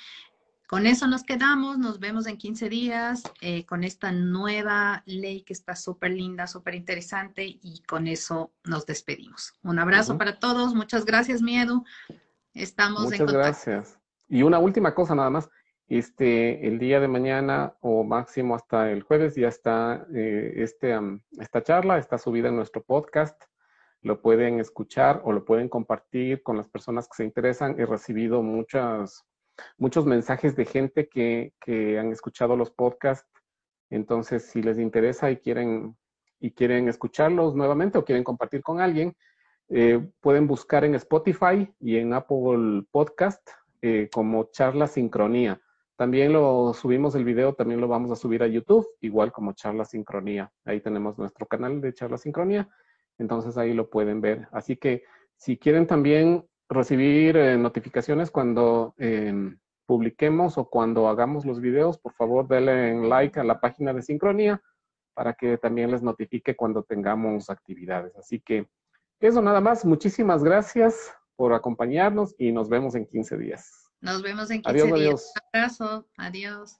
Con eso nos quedamos, nos vemos en 15 días eh, con esta nueva ley que está súper linda, súper interesante y con eso nos despedimos. Un abrazo para todos, muchas gracias Miedo. Estamos muchas en contacto. gracias. Y una última cosa nada más, este, el día de mañana o máximo hasta el jueves ya está eh, este, esta charla, está subida en nuestro podcast. Lo pueden escuchar o lo pueden compartir con las personas que se interesan. He recibido muchas, muchos mensajes de gente que, que han escuchado los podcasts. Entonces, si les interesa y quieren, y quieren escucharlos nuevamente o quieren compartir con alguien, eh, pueden buscar en Spotify y en Apple Podcast eh, como charla sincronía. También lo subimos el video, también lo vamos a subir a YouTube, igual como Charla Sincronía. Ahí tenemos nuestro canal de Charla Sincronía, entonces ahí lo pueden ver. Así que si quieren también recibir eh, notificaciones cuando em, publiquemos o cuando hagamos los videos, por favor denle like a la página de Sincronía para que también les notifique cuando tengamos actividades. Así que eso nada más. Muchísimas gracias por acompañarnos y nos vemos en 15 días. Nos vemos en 15 días. Un abrazo. Adiós.